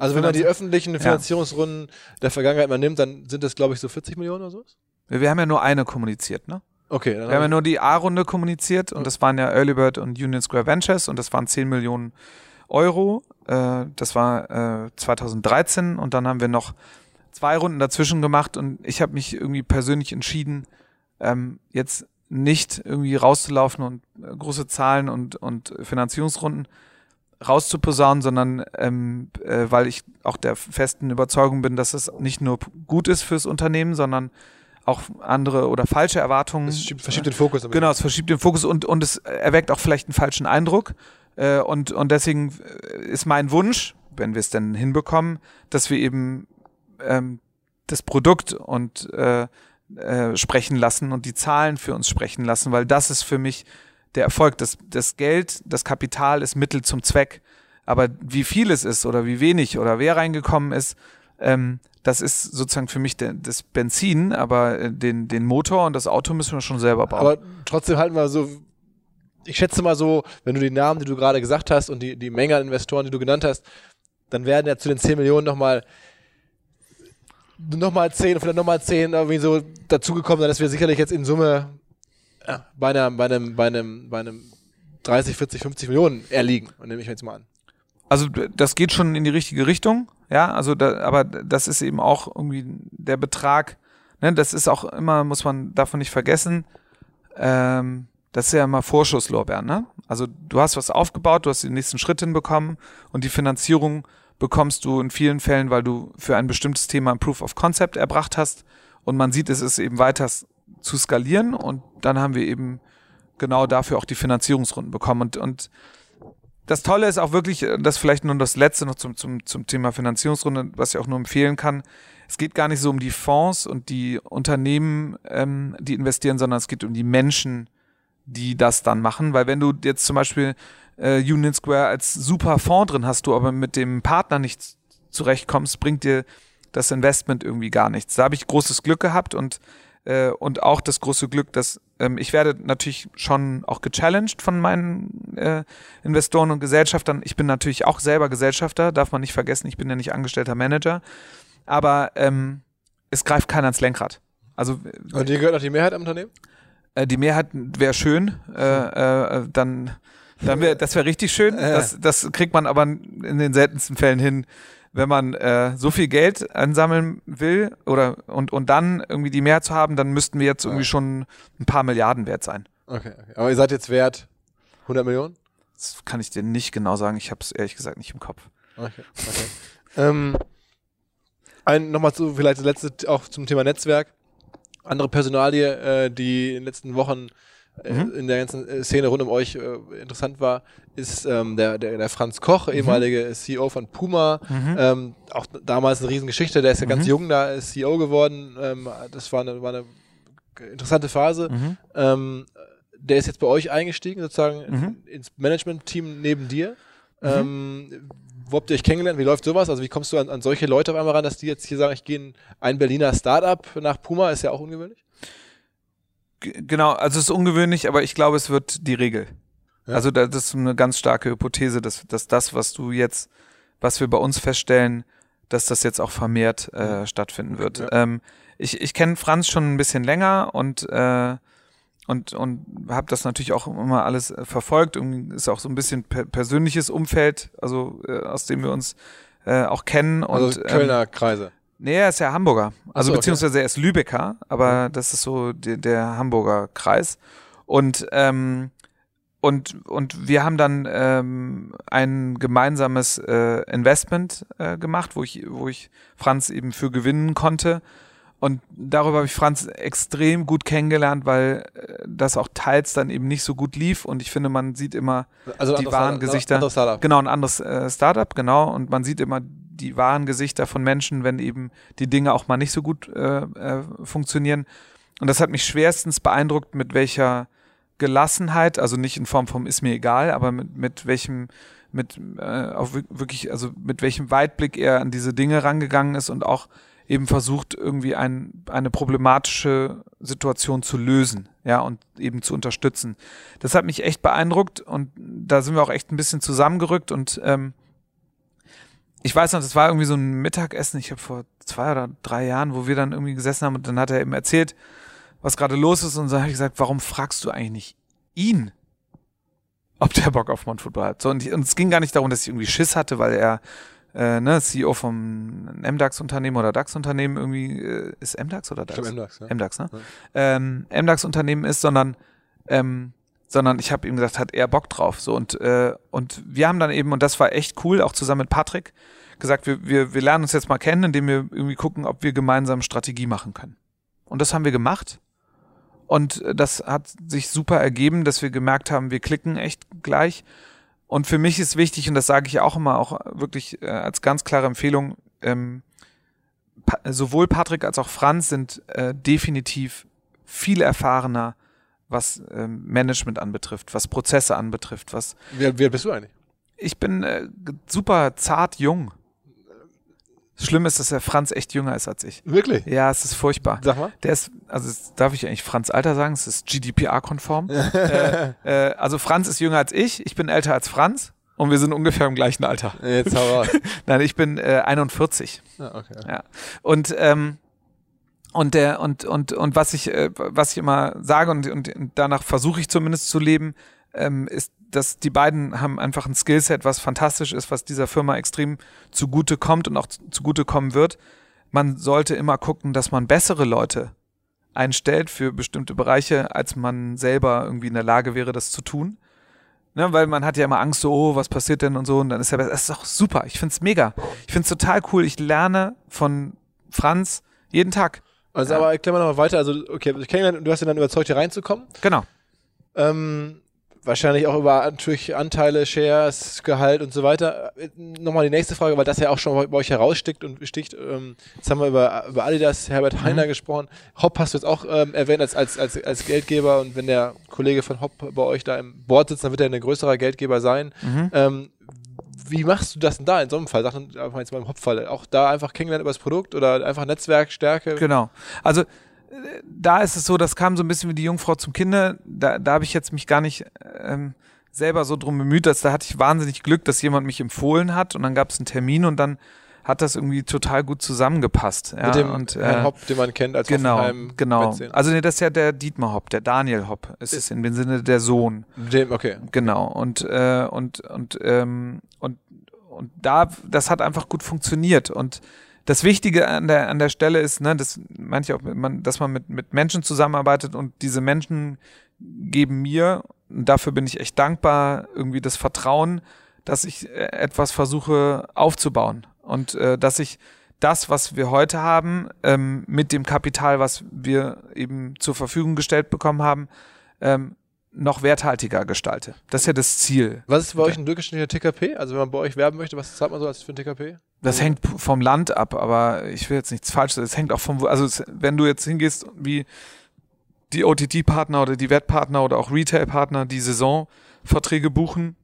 Also wenn man die öffentlichen Finanzierungsrunden ja. der Vergangenheit mal nimmt, dann sind das, glaube ich, so 40 Millionen oder so? Wir haben ja nur eine kommuniziert, ne? Okay. wir haben ja nur die A-Runde kommuniziert und das waren ja Early Bird und Union Square Ventures und das waren 10 Millionen Euro. Äh, das war äh, 2013 und dann haben wir noch zwei Runden dazwischen gemacht und ich habe mich irgendwie persönlich entschieden, ähm, jetzt nicht irgendwie rauszulaufen und äh, große Zahlen und, und Finanzierungsrunden rauszuposaunen, sondern ähm, äh, weil ich auch der festen Überzeugung bin, dass es nicht nur gut ist fürs Unternehmen, sondern auch andere oder falsche Erwartungen. Es verschiebt den Fokus. Genau, es verschiebt den Fokus und, und es erweckt auch vielleicht einen falschen Eindruck. Äh, und, und deswegen ist mein Wunsch, wenn wir es denn hinbekommen, dass wir eben ähm, das Produkt und äh, äh, sprechen lassen und die Zahlen für uns sprechen lassen, weil das ist für mich der Erfolg. Das, das Geld, das Kapital ist Mittel zum Zweck. Aber wie viel es ist oder wie wenig oder wer reingekommen ist, ähm, das ist sozusagen für mich de, das Benzin, aber äh, den, den Motor und das Auto müssen wir schon selber bauen. Aber trotzdem halten wir so, ich schätze mal so, wenn du die Namen, die du gerade gesagt hast und die, die Menge an Investoren, die du genannt hast, dann werden ja zu den 10 Millionen nochmal nochmal 10, vielleicht nochmal 10 irgendwie so dazugekommen, dass wir sicherlich jetzt in Summe ja, bei, einer, bei, einem, bei, einem, bei einem 30, 40, 50 Millionen erliegen, nehme ich jetzt mal an. Also das geht schon in die richtige Richtung, ja, also da, aber das ist eben auch irgendwie der Betrag, ne, das ist auch immer, muss man davon nicht vergessen, ähm, das ist ja immer Vorschusslorbeeren, ne? Also du hast was aufgebaut, du hast den nächsten Schritt hinbekommen und die Finanzierung bekommst du in vielen Fällen, weil du für ein bestimmtes Thema ein Proof of Concept erbracht hast und man sieht, es ist eben weiter zu skalieren und dann haben wir eben genau dafür auch die Finanzierungsrunden bekommen und, und das Tolle ist auch wirklich, das vielleicht nur das Letzte noch zum, zum, zum Thema Finanzierungsrunde, was ich auch nur empfehlen kann. Es geht gar nicht so um die Fonds und die Unternehmen, ähm, die investieren, sondern es geht um die Menschen, die das dann machen. Weil wenn du jetzt zum Beispiel äh, Union Square als super Fonds drin hast, du aber mit dem Partner nicht zurechtkommst, bringt dir das Investment irgendwie gar nichts. Da habe ich großes Glück gehabt und äh, und auch das große Glück, dass ähm, ich werde natürlich schon auch gechallenged von meinen äh, Investoren und Gesellschaftern. Ich bin natürlich auch selber Gesellschafter, darf man nicht vergessen. Ich bin ja nicht angestellter Manager, aber ähm, es greift keiner ans Lenkrad. Also und dir gehört auch die Mehrheit am Unternehmen? Äh, die Mehrheit wäre schön. Äh, äh, dann dann wär, das wäre richtig schön. Das, das kriegt man aber in den seltensten Fällen hin, wenn man äh, so viel Geld ansammeln will oder und, und dann irgendwie die mehr zu haben, dann müssten wir jetzt irgendwie schon ein paar Milliarden wert sein. Okay, okay. aber ihr seid jetzt wert 100 Millionen? Das kann ich dir nicht genau sagen. Ich habe es ehrlich gesagt nicht im Kopf. Okay, okay. ähm, ein, nochmal zu, vielleicht das letzte auch zum Thema Netzwerk. Andere Personalie, äh, die in den letzten Wochen äh, mhm. in der ganzen äh, Szene rund um euch äh, interessant war, ist ähm, der, der, der Franz Koch, mhm. ehemalige CEO von Puma, mhm. ähm, auch damals eine Riesengeschichte, der ist ja ganz mhm. jung da ist CEO geworden, ähm, das war eine, war eine interessante Phase. Mhm. Ähm, der ist jetzt bei euch eingestiegen, sozusagen ins Management-Team neben dir. Ähm, wo habt ihr euch kennengelernt? Wie läuft sowas? Also wie kommst du an, an solche Leute auf einmal ran, dass die jetzt hier sagen, ich gehe in ein Berliner Startup nach Puma, ist ja auch ungewöhnlich? genau, also es ist ungewöhnlich, aber ich glaube, es wird die Regel. Ja. Also das ist eine ganz starke Hypothese, dass, dass das, was du jetzt, was wir bei uns feststellen, dass das jetzt auch vermehrt äh, stattfinden wird. Ja. Ähm, ich ich kenne Franz schon ein bisschen länger und äh, und und habe das natürlich auch immer alles äh, verfolgt und ist auch so ein bisschen per persönliches Umfeld, also äh, aus dem wir uns äh, auch kennen also und Kölner ähm, Kreise. Nee, er ist ja Hamburger. Also so, beziehungsweise okay. er ist Lübecker, aber mhm. das ist so der, der Hamburger Kreis. Und ähm, und und wir haben dann ähm, ein gemeinsames äh, Investment äh, gemacht, wo ich wo ich Franz eben für gewinnen konnte. Und darüber habe ich Franz extrem gut kennengelernt, weil äh, das auch teils dann eben nicht so gut lief. Und ich finde, man sieht immer also die wahren Startup, Gesichter. Startup. Genau, ein anderes äh, Startup, genau. Und man sieht immer die wahren Gesichter von Menschen, wenn eben die Dinge auch mal nicht so gut äh, äh, funktionieren. Und das hat mich schwerstens beeindruckt, mit welcher Gelassenheit, also nicht in Form vom ist mir egal, aber mit, mit welchem, mit äh, auch wirklich, also mit welchem Weitblick er an diese Dinge rangegangen ist und auch eben versucht, irgendwie ein, eine problematische Situation zu lösen, ja, und eben zu unterstützen. Das hat mich echt beeindruckt und da sind wir auch echt ein bisschen zusammengerückt und ähm, ich weiß noch, das war irgendwie so ein Mittagessen, ich habe vor zwei oder drei Jahren, wo wir dann irgendwie gesessen haben und dann hat er eben erzählt, was gerade los ist und dann habe ich gesagt, warum fragst du eigentlich nicht ihn, ob der Bock auf Montfootball hat? So, und, ich, und es ging gar nicht darum, dass ich irgendwie Schiss hatte, weil er äh, ne, CEO vom MDAX-Unternehmen oder DAX-Unternehmen irgendwie, äh, ist MDAX oder DAX? Ich MDAX, ja. MDAX, ne? Ja. Ähm, MDAX-Unternehmen ist, sondern ähm, sondern ich habe ihm gesagt, hat er Bock drauf. So und äh, und wir haben dann eben und das war echt cool, auch zusammen mit Patrick gesagt, wir wir wir lernen uns jetzt mal kennen, indem wir irgendwie gucken, ob wir gemeinsam Strategie machen können. Und das haben wir gemacht. Und das hat sich super ergeben, dass wir gemerkt haben, wir klicken echt gleich. Und für mich ist wichtig, und das sage ich auch immer, auch wirklich äh, als ganz klare Empfehlung, ähm, pa sowohl Patrick als auch Franz sind äh, definitiv viel erfahrener, was ähm, Management anbetrifft, was Prozesse anbetrifft, was. Wer, wer bist du eigentlich? Ich bin äh, super zart jung. Schlimm ist, dass der Franz echt jünger ist als ich. Wirklich? Ja, es ist furchtbar. Sag mal. Der ist, also darf ich eigentlich Franz Alter sagen? Es ist GDPR-konform. äh, äh, also Franz ist jünger als ich, ich bin älter als Franz und wir sind ungefähr im gleichen Alter. Jetzt hau raus. Nein, ich bin äh, 41. ah, okay. Ja. Und ähm, und der und und und was ich äh, was ich immer sage und, und danach versuche ich zumindest zu leben, ähm, ist, dass die beiden haben einfach ein Skillset, was fantastisch ist, was dieser Firma extrem zugute kommt und auch zu- zugute kommen wird. Man sollte immer gucken, dass man bessere Leute einstellt für bestimmte Bereiche, als man selber irgendwie in der Lage wäre, das zu tun. Ne, weil man hat ja immer Angst, so, oh, was passiert denn und so, und dann ist ja besser. Das ist doch super. Ich find's mega. Ich find's total cool. Ich lerne von Franz jeden Tag. Also, Ja. aber erklär mal noch mal weiter. Also, okay, ich kenne du hast ihn dann überzeugt, hier reinzukommen. Genau. Ähm, wahrscheinlich auch über natürlich Anteile, Shares, Gehalt und so weiter. Äh, Nochmal die nächste Frage, weil das ja auch schon bei euch heraussticht und sticht. Ähm, jetzt haben wir über, über Adidas, Herbert Heiner gesprochen. Hopp hast du jetzt auch ähm, erwähnt als, als, als, als Geldgeber und wenn der Kollege von Hopp bei euch da im Board sitzt, dann wird er ein größerer Geldgeber sein. Mhm. Ähm, wie machst du das denn da in so einem Fall? Sag einfach jetzt mal im Hop-Fall. Auch da einfach kennenlernen über das Produkt oder einfach Netzwerkstärke? Genau. Also da ist es so, das kam so ein bisschen wie die Jungfrau zum Kinder. Da, da habe ich jetzt mich gar nicht ähm, selber so drum bemüht, dass da hatte ich wahnsinnig Glück, dass jemand mich empfohlen hat und dann gab es einen Termin und dann hat das irgendwie total gut zusammengepasst. Ja, Mit dem und, Herrn äh, Hopp, den man kennt als Genau, Hoffenheim genau. Mäzen. Also nee, das ist ja der Dietmar Hopp, der Daniel Hopp. Es ist in dem Sinne der Sohn. Dem, okay. Genau. Und äh, und und ähm, und und da das hat einfach gut funktioniert und das Wichtige an der an der Stelle ist, ne, das manche auch, man, dass man mit mit Menschen zusammenarbeitet und diese Menschen geben mir und dafür bin ich echt dankbar irgendwie das Vertrauen, dass ich äh, etwas versuche aufzubauen. Und äh, dass ich das, was wir heute haben, ähm, mit dem Kapital, was wir eben zur Verfügung gestellt bekommen haben, ähm, noch werthaltiger gestalte. Das ist ja das Ziel. Was ist bei euch ein durchschnittlicher TKP? Also wenn man bei euch werben möchte, was zahlt man so als für ein TKP? Das hängt vom Land ab, aber ich will jetzt nichts falsch sagen. Es hängt auch vom, also es, wenn du jetzt hingehst, wie die OTT-Partner oder die Wettpartner oder auch Retail-Partner, die Saisonverträge buchen,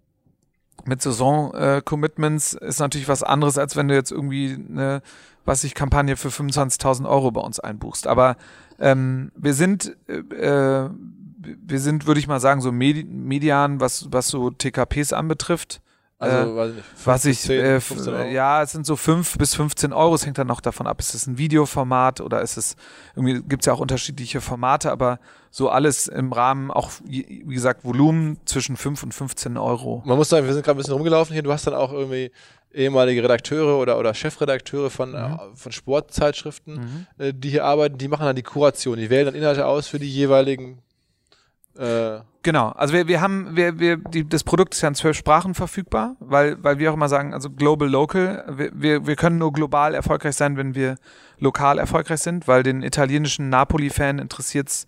mit Saison-Commitments ist natürlich was anderes, als wenn du jetzt irgendwie eine, was ich, Kampagne für 25.000 Euro bei uns einbuchst. Aber ähm, wir sind, äh, äh, wir sind, würde ich mal sagen, so Medi median, was, was so TKPs anbetrifft. Also, Äh, weiß ich nicht. Was ich, 10, äh, 15 Euro. ja, es sind so 5 bis 15 Euro, es hängt dann noch davon ab, ist es ein Videoformat oder ist es, irgendwie gibt's ja auch unterschiedliche Formate, aber so alles im Rahmen, auch wie gesagt, Volumen zwischen 5 und 15 Euro. Man muss sagen, wir sind gerade ein bisschen rumgelaufen hier. Du hast dann auch irgendwie ehemalige Redakteure oder, oder Chefredakteure von, Mhm. äh, von Sportzeitschriften, äh, die hier arbeiten. Die machen dann die Kuration. Die wählen dann Inhalte aus für die jeweiligen. Äh, Genau, also wir, wir haben, wir, wir, die, das Produkt ist ja in zwölf Sprachen verfügbar, weil, weil wir auch immer sagen, also global, local, wir, wir, wir können nur global erfolgreich sein, wenn wir lokal erfolgreich sind, weil den italienischen Napoli-Fan interessiert's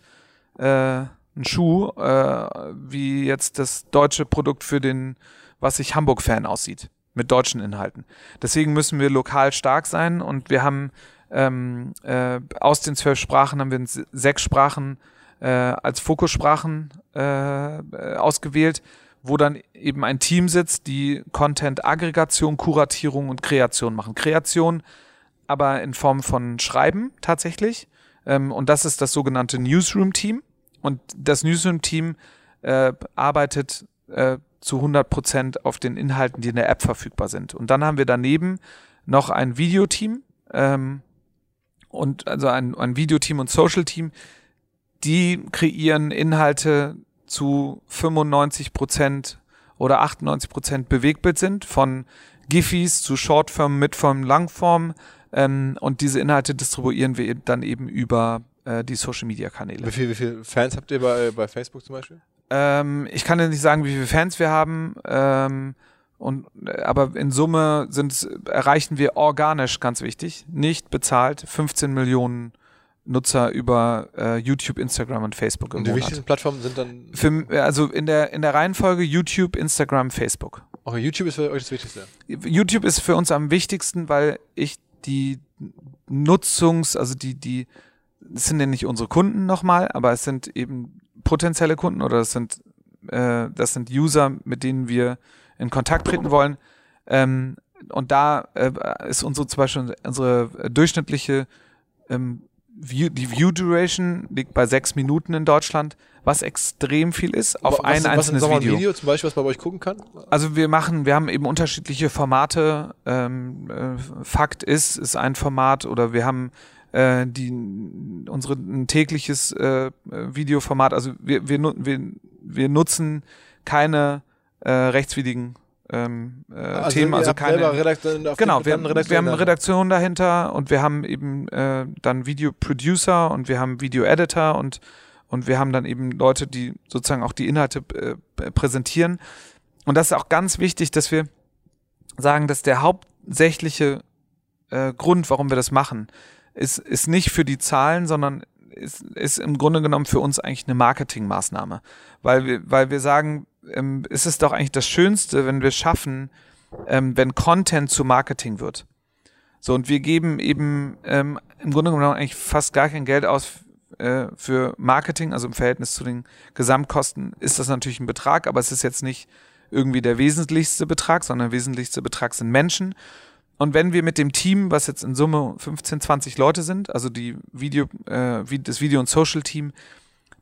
äh, ein Schuh, äh, wie jetzt das deutsche Produkt für den, was sich Hamburg-Fan aussieht, mit deutschen Inhalten. Deswegen müssen wir lokal stark sein und wir haben ähm, äh, aus den zwölf Sprachen haben wir sechs Sprachen äh, als Fokussprachen äh, äh, ausgewählt, wo dann eben ein Team sitzt, die Content-Aggregation, Kuratierung und Kreation machen. Kreation aber in Form von Schreiben tatsächlich. Ähm, und das ist das sogenannte Newsroom-Team. Und das Newsroom-Team äh, arbeitet äh, zu 100 Prozent auf den Inhalten, die in der App verfügbar sind. Und dann haben wir daneben noch ein Videoteam ähm, und also ein, ein Videoteam und Social-Team, die kreieren Inhalte zu 95 Prozent oder 98 Prozent Bewegtbild sind, von Giphies zu Shortform, Midform, Langform. Ähm, und diese Inhalte distribuieren wir dann eben über äh, die Social-Media-Kanäle. wie viele wie viel Fans habt ihr bei, bei Facebook zum Beispiel? Ähm, ich kann dir nicht sagen, wie viele Fans wir haben, ähm, und, äh, aber in Summe sind, erreichen wir organisch, ganz wichtig, nicht bezahlt, 15 Millionen Nutzer über äh, YouTube, Instagram und Facebook im Und die Monat. wichtigsten Plattformen sind dann. Für, also in der, in der Reihenfolge YouTube, Instagram, Facebook. Okay, YouTube ist für euch das Wichtigste. YouTube ist für uns am wichtigsten, weil ich die Nutzungs, also die, die, das sind ja nicht unsere Kunden nochmal, aber es sind eben potenzielle Kunden oder das sind, äh, das sind User, mit denen wir in Kontakt treten wollen. Ähm, und da äh, ist unsere zum Beispiel unsere durchschnittliche ähm, View, die View Duration liegt bei sechs Minuten in Deutschland, was extrem viel ist auf was, ein was einzelnes ist, sag mal, Video. ein Video zum Beispiel, was man bei euch gucken kann? Also wir machen, wir haben eben unterschiedliche Formate. Ähm, äh, Fakt ist, ist ein Format oder wir haben äh, die unsere ein tägliches äh, Videoformat. Also wir, wir, wir, wir nutzen keine äh, rechtswidrigen ähm, äh, Themen, ihr also keine. Genau, wir, wir haben eine. Redaktion dahinter und wir haben eben äh, dann Video-Producer und wir haben Video-Editor und, und wir haben dann eben Leute, die sozusagen auch die Inhalte äh, präsentieren. Und das ist auch ganz wichtig, dass wir sagen, dass der hauptsächliche äh, Grund, warum wir das machen, ist, ist nicht für die Zahlen, sondern ist, ist im Grunde genommen für uns eigentlich eine Marketingmaßnahme. Weil wir, weil wir sagen, ähm, es ist doch eigentlich das Schönste, wenn wir schaffen, ähm, wenn Content zu Marketing wird. So, und wir geben eben ähm, im Grunde genommen eigentlich fast gar kein Geld aus äh, für Marketing, also im Verhältnis zu den Gesamtkosten ist das natürlich ein Betrag, aber es ist jetzt nicht irgendwie der wesentlichste Betrag, sondern der wesentlichste Betrag sind Menschen. Und wenn wir mit dem Team, was jetzt in Summe 15, 20 Leute sind, also die Video, äh, das Video- und Social-Team,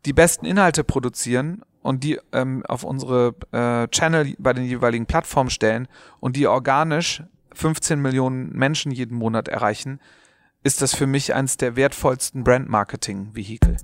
die besten Inhalte produzieren und die ähm, auf unsere äh, Channel bei den jeweiligen Plattformen stellen und die organisch 15 Millionen Menschen jeden Monat erreichen, ist das für mich eines der wertvollsten Brand-Marketing-Vehikel.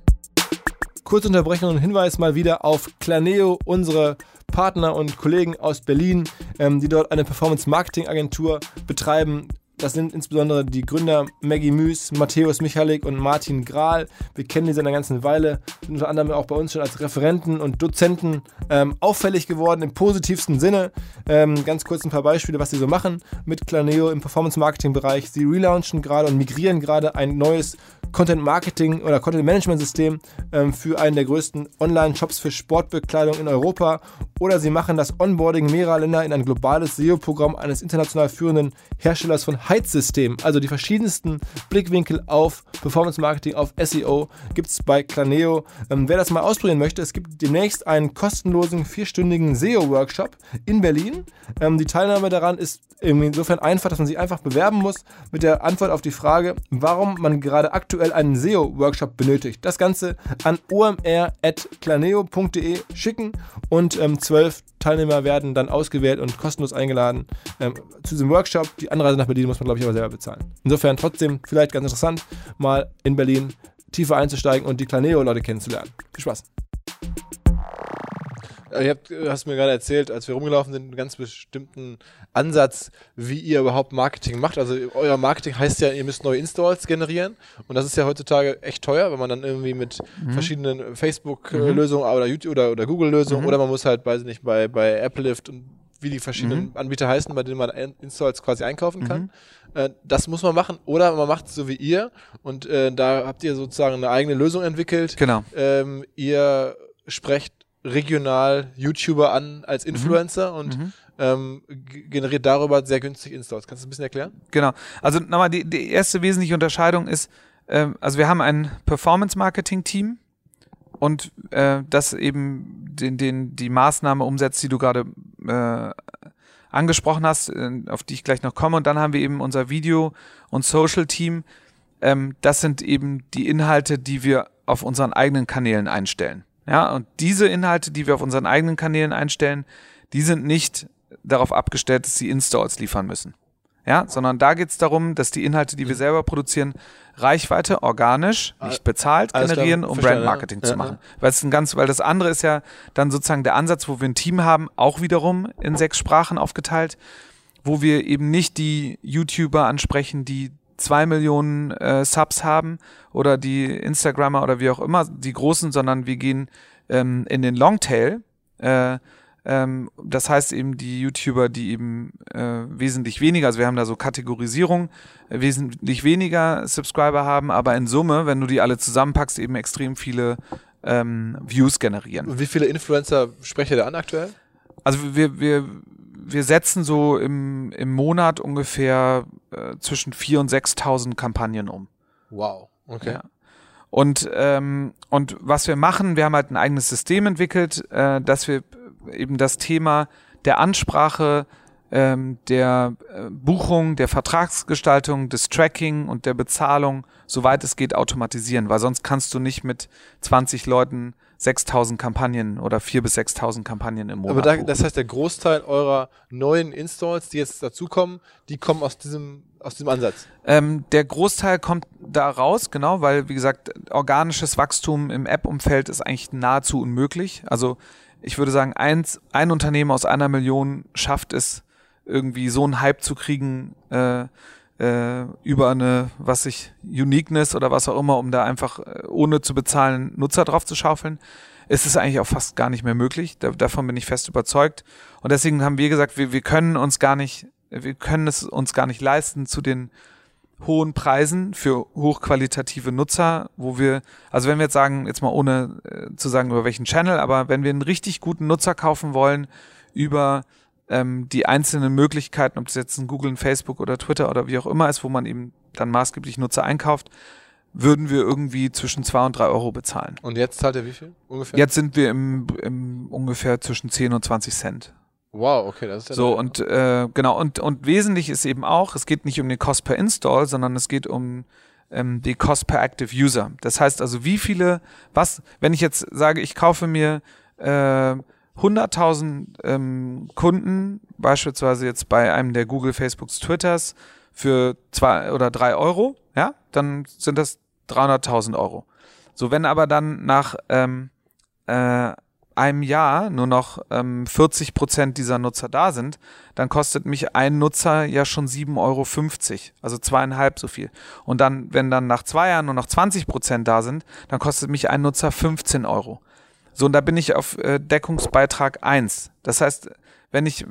Kurze Unterbrechung und Hinweis mal wieder auf Planeo, unsere Partner und Kollegen aus Berlin, ähm, die dort eine Performance-Marketing-Agentur betreiben. Das sind insbesondere die Gründer Maggie Müs, Matthäus Michalik und Martin Grahl. Wir kennen die seit einer ganzen Weile, sind unter anderem auch bei uns schon als Referenten und Dozenten ähm, auffällig geworden im positivsten Sinne. Ähm, ganz kurz ein paar Beispiele, was sie so machen mit Planeo im Performance-Marketing-Bereich. Sie relaunchen gerade und migrieren gerade ein neues Content Marketing oder Content Management System ähm, für einen der größten Online-Shops für Sportbekleidung in Europa. Oder sie machen das Onboarding mehrerer Länder in ein globales SEO-Programm eines international führenden Herstellers von Heizsystemen. Also die verschiedensten Blickwinkel auf Performance Marketing, auf SEO gibt es bei Planeo. Ähm, wer das mal ausprobieren möchte, es gibt demnächst einen kostenlosen vierstündigen SEO-Workshop in Berlin. Ähm, die Teilnahme daran ist insofern einfach, dass man sich einfach bewerben muss mit der Antwort auf die Frage, warum man gerade aktuell einen SEO-Workshop benötigt. Das Ganze an omr.planeo.de schicken und ähm, zwölf Teilnehmer werden dann ausgewählt und kostenlos eingeladen ähm, zu diesem Workshop. Die Anreise nach Berlin muss man, glaube ich, aber selber bezahlen. Insofern trotzdem vielleicht ganz interessant, mal in Berlin tiefer einzusteigen und die Planeo-Leute kennenzulernen. Viel Spaß. Ihr habt, du hast mir gerade erzählt, als wir rumgelaufen sind, einen ganz bestimmten Ansatz, wie ihr überhaupt Marketing macht. Also euer Marketing heißt ja, ihr müsst neue Installs generieren und das ist ja heutzutage echt teuer, wenn man dann irgendwie mit verschiedenen Facebook-Lösungen oder YouTube oder, oder Google-Lösungen oder man muss halt, weiß ich nicht, bei, bei Applelift und wie die verschiedenen Anbieter heißen, bei denen man Installs quasi einkaufen kann. Äh, das muss man machen oder man macht es so wie ihr und äh, da habt ihr sozusagen eine eigene Lösung entwickelt. Genau. Ähm, ihr sprecht regional YouTuber an als Influencer und ähm, g- generiert darüber sehr günstig Installs. Kannst du ein bisschen erklären? Genau. Also nochmal, die, die erste wesentliche Unterscheidung ist, ähm, also wir haben ein Performance-Marketing-Team und äh, das eben den, den, die Maßnahme umsetzt, die du gerade äh, angesprochen hast, äh, auf die ich gleich noch komme. Und dann haben wir eben unser Video- und Social-Team. Ähm, das sind eben die Inhalte, die wir auf unseren eigenen Kanälen einstellen. Ja, und diese Inhalte, die wir auf unseren eigenen Kanälen einstellen, die sind nicht darauf abgestellt, dass sie Installs liefern müssen. Ja, sondern da geht es darum, dass die Inhalte, die wir selber produzieren, Reichweite organisch, nicht bezahlt, Alles klar, generieren, um verstanden, Brandmarketing ja. zu machen. Weil es ein ganz, weil das andere ist ja dann sozusagen der Ansatz, wo wir ein Team haben, auch wiederum in sechs Sprachen aufgeteilt, wo wir eben nicht die YouTuber ansprechen, die zwei Millionen äh, Subs haben oder die Instagrammer oder wie auch immer, die großen, sondern wir gehen ähm, in den Longtail, äh, Ähm, das heißt eben die YouTuber, die eben äh, wesentlich weniger, also wir haben da so Kategorisierung, äh, wesentlich weniger Subscriber haben, aber in Summe, wenn du die alle zusammenpackst, eben extrem viele ähm, Views generieren. Und wie viele Influencer sprecht ihr da an aktuell? Also wir, wir, wir setzen so im, im Monat ungefähr äh, zwischen 4.000 und 6.000 Kampagnen um. Wow, okay. Ja. Und, ähm, und was wir machen, wir haben halt ein eigenes System entwickelt, äh, dass wir eben das Thema der Ansprache, ähm, der äh, Buchung, der Vertragsgestaltung, des Tracking und der Bezahlung, soweit es geht, automatisieren, weil sonst kannst du nicht mit 20 Leuten 6000 Kampagnen oder 4.000 bis 6.000 Kampagnen im Monat. Aber da, das heißt, der Großteil eurer neuen Installs, die jetzt dazukommen, die kommen aus diesem, aus diesem Ansatz. Ähm, der Großteil kommt da raus, genau, weil, wie gesagt, organisches Wachstum im App-Umfeld ist eigentlich nahezu unmöglich. Also ich würde sagen, eins, ein Unternehmen aus einer Million schafft es, irgendwie so einen Hype zu kriegen, äh, äh, über eine, was ich, Uniqueness oder was auch immer, um da einfach äh, ohne zu bezahlen Nutzer drauf zu schaufeln. Es ist eigentlich auch fast gar nicht mehr möglich. Da, davon bin ich fest überzeugt. Und deswegen haben wir gesagt, wir, wir können uns gar nicht, wir können es uns gar nicht leisten, zu den hohen Preisen für hochqualitative Nutzer, wo wir, also wenn wir jetzt sagen, jetzt mal ohne äh, zu sagen über welchen Channel, aber wenn wir einen richtig guten Nutzer kaufen wollen über ähm, die einzelnen Möglichkeiten, ob das jetzt ein Google, ein Facebook oder Twitter oder wie auch immer ist, wo man eben dann maßgeblich Nutzer einkauft, würden wir irgendwie zwischen zwei und drei Euro bezahlen. Und jetzt zahlt ihr wie viel ungefähr? Jetzt sind wir im, im ungefähr zwischen 10 und 20 Cent. Wow, okay, das ist ja So, und äh, genau, und, und wesentlich ist eben auch, es geht nicht um den Cost per Install, sondern es geht um ähm, die Cost per Active User. Das heißt also, wie viele, was, wenn ich jetzt sage, ich kaufe mir äh, 100.000 ähm, Kunden, beispielsweise jetzt bei einem der Google, Facebooks, Twitters, für zwei oder drei Euro, ja, dann sind das 300.000 Euro. So, wenn aber dann nach ähm, äh, einem Jahr nur noch ähm, 40 Prozent dieser Nutzer da sind, dann kostet mich ein Nutzer ja schon 7,50 Euro, also zweieinhalb so viel. Und dann, wenn dann nach zwei Jahren nur noch 20 Prozent da sind, dann kostet mich ein Nutzer 15 Euro. So, und da bin ich auf äh, Deckungsbeitrag 1. Das heißt, wenn ich,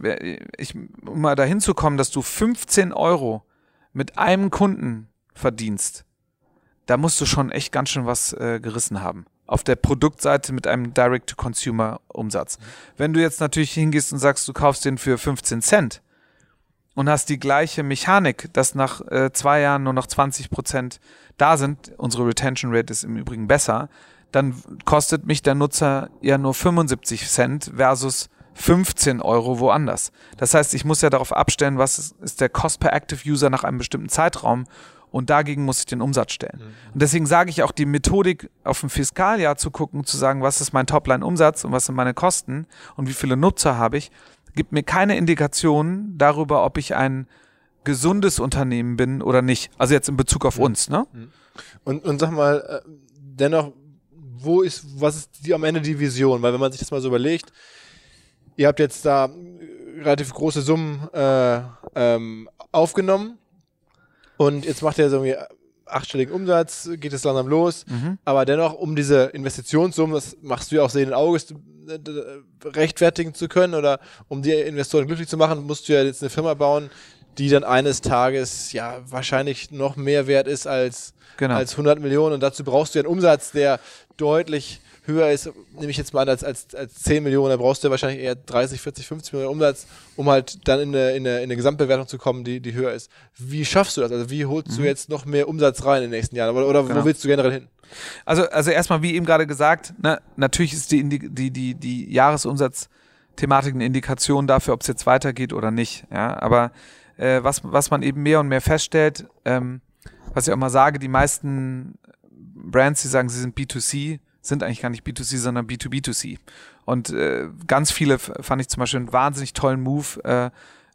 ich, um mal dahin zu kommen, dass du 15 Euro mit einem Kunden verdienst, da musst du schon echt ganz schön was äh, gerissen haben. Auf der Produktseite mit einem Direct-to-Consumer-Umsatz. Wenn du jetzt natürlich hingehst und sagst, du kaufst den für 15 Cent und hast die gleiche Mechanik, dass nach äh, zwei Jahren nur noch 20 Prozent da sind, unsere Retention Rate ist im Übrigen besser, dann kostet mich der Nutzer ja nur 75 Cent versus 15 Euro woanders. Das heißt, ich muss ja darauf abstellen, was ist der Cost per Active User nach einem bestimmten Zeitraum und dagegen muss ich den Umsatz stellen. Mhm. Und deswegen sage ich auch die Methodik auf dem Fiskaljahr zu gucken, zu sagen, was ist mein Topline-Umsatz und was sind meine Kosten und wie viele Nutzer habe ich, gibt mir keine Indikation darüber, ob ich ein gesundes Unternehmen bin oder nicht. Also jetzt in Bezug auf Mhm. uns, ne? Und, und sag mal, äh, dennoch, wo ist, was ist die, am Ende die Vision? Weil wenn man sich das mal so überlegt, ihr habt jetzt da äh, relativ große Summen äh, ähm, aufgenommen und jetzt macht ihr so irgendwie achtstelligen Umsatz, geht es langsam los, Mhm. aber dennoch, um diese Investitionssummen, das machst du ja auch sehenden Auges, äh, rechtfertigen zu können oder um die Investoren glücklich zu machen, musst du ja jetzt eine Firma bauen, die dann eines Tages ja wahrscheinlich noch mehr wert ist als, Genau. als 100 Millionen und dazu brauchst du ja einen Umsatz, der deutlich höher ist, nehme ich jetzt mal an, als, als, als 10 Millionen, da brauchst du ja wahrscheinlich eher 30, 40, 50 Millionen Umsatz, um halt dann in eine, in eine, in eine Gesamtbewertung zu kommen, die, die höher ist. Wie schaffst du das? Also wie holst du jetzt noch mehr Umsatz rein in den nächsten Jahren? Oder, oder Mhm. Genau. wo willst du generell hin? Also, also erstmal, wie eben gerade gesagt, ne, natürlich ist die, die, die, die Jahresumsatzthematik eine Indikation dafür, ob es jetzt weitergeht oder nicht. Ja, aber äh, was, was man eben mehr und mehr feststellt, ähm, was ich auch mal sage, die meisten Brands, die sagen, sie sind B2C, sind eigentlich gar nicht B2C, sondern B2B2C. Und äh, ganz viele fand ich zum Beispiel einen wahnsinnig tollen Move, äh,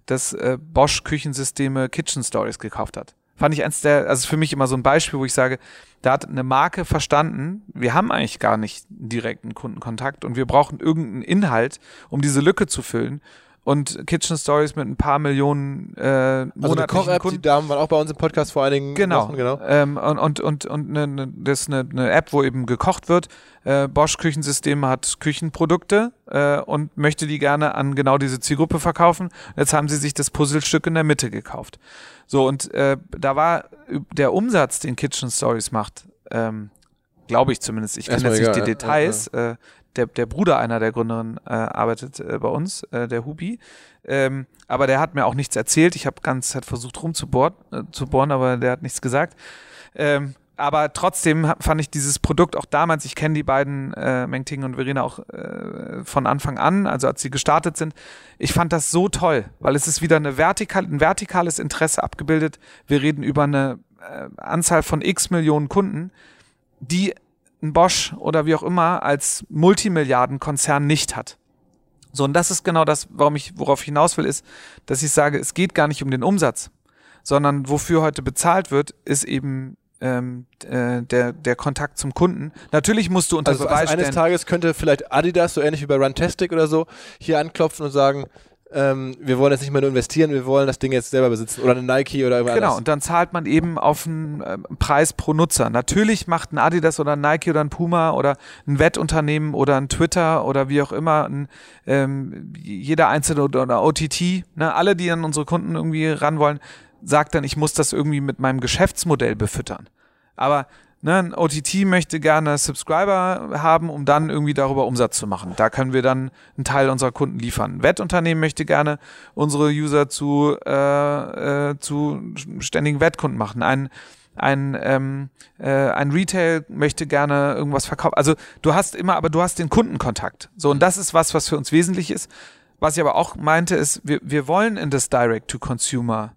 dass äh, Bosch Küchensysteme Kitchen Stories gekauft hat. Fand ich eins der, also für mich immer so ein Beispiel, wo ich sage, da hat eine Marke verstanden, wir haben eigentlich gar nicht direkten Kundenkontakt und wir brauchen irgendeinen Inhalt, um diese Lücke zu füllen. Und Kitchen Stories mit ein paar Millionen äh, Also eine Koch-App, die Damen waren auch bei uns im Podcast vor einigen Genau. Wochen, genau. Ähm, und und, und, und ne, ne, das ist eine, eine App, wo eben gekocht wird. Äh, Bosch Küchensystem hat Küchenprodukte äh, und möchte die gerne an genau diese Zielgruppe verkaufen. Jetzt haben sie sich das Puzzlestück in der Mitte gekauft. So, und äh, da war der Umsatz, den Kitchen Stories macht, ähm, glaube ich zumindest, ich kenne jetzt nicht die egal, ja. Details, Äh, der, der Bruder einer der Gründerinnen äh, arbeitet äh, bei uns, äh, der Hubi. Ähm, aber der hat mir auch nichts erzählt. Ich habe ganz Zeit versucht rumzubohren, äh, zu bohren, aber der hat nichts gesagt. Ähm, aber trotzdem fand ich dieses Produkt auch damals, ich kenne die beiden, äh, Meng Ting und Verena, auch äh, von Anfang an, also als sie gestartet sind. Ich fand das so toll, weil es ist wieder eine vertikal, ein vertikales Interesse abgebildet. Wir reden über eine äh, Anzahl von x Millionen Kunden, die ein Bosch oder wie auch immer als Multimilliardenkonzern nicht hat. So, und das ist genau das, warum ich, worauf ich hinaus will, ist, dass ich sage, es geht gar nicht um den Umsatz, sondern wofür heute bezahlt wird, ist eben ähm, äh, der, der Kontakt zum Kunden. Natürlich musst du unter Also, Beweis also eines. Tages könnte vielleicht Adidas, so ähnlich wie bei Runtastic oder so, hier anklopfen und sagen, ähm, wir wollen jetzt nicht mehr nur investieren, wir wollen das Ding jetzt selber besitzen. Oder eine Nike oder irgendwas Genau, anderes. und dann zahlt man eben auf einen äh, Preis pro Nutzer. Natürlich macht ein Adidas oder ein Nike oder ein Puma oder ein Wettunternehmen oder ein Twitter oder wie auch immer, ein, ähm, jeder einzelne oder, oder OTT, ne, alle, die an unsere Kunden irgendwie ran wollen, sagt dann, ich muss das irgendwie mit meinem Geschäftsmodell befüttern. Aber ne, ein OTT möchte gerne Subscriber haben, um dann irgendwie darüber Umsatz zu machen. Da können wir dann einen Teil unserer Kunden liefern. Ein Wettunternehmen möchte gerne unsere User zu, äh, äh, zu ständigen Wettkunden machen. Ein ein, ähm, äh, ein Retail möchte gerne irgendwas verkaufen. Also du hast immer, aber du hast den Kundenkontakt. So, und das ist was, was für uns wesentlich ist. Was ich aber auch meinte, ist, wir, wir wollen in das Direct-to-Consumer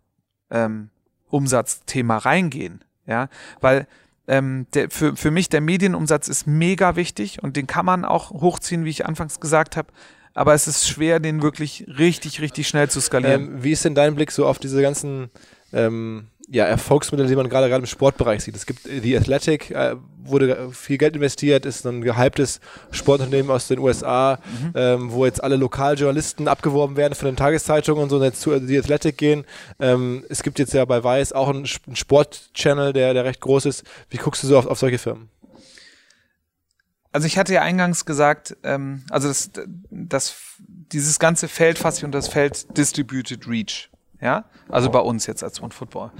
ähm, Umsatzthema reingehen. Ja, weil ähm, der, für, für mich der Medienumsatz ist mega wichtig und den kann man auch hochziehen, wie ich anfangs gesagt habe. Aber es ist schwer, den wirklich richtig, richtig schnell zu skalieren. Ähm, wie ist denn dein Blick so auf diese ganzen ähm, ja, Erfolgsmittel, die man gerade gerade im Sportbereich sieht? Es gibt äh, The Athletic, äh, wurde viel Geld investiert, ist ein gehyptes Sportunternehmen aus den USA, Mhm. ähm, wo jetzt alle Lokaljournalisten abgeworben werden von den Tageszeitungen und so und jetzt zu The Athletic gehen. Ähm, es gibt jetzt ja bei Weiß auch einen, einen Sport-Channel, der, der recht groß ist. Wie guckst du so auf, auf solche Firmen? Also ich hatte ja eingangs gesagt, ähm, also das, das, dieses ganze Feld fasse ich unter das Feld Distributed Reach. Ja, also bei uns jetzt als One Football.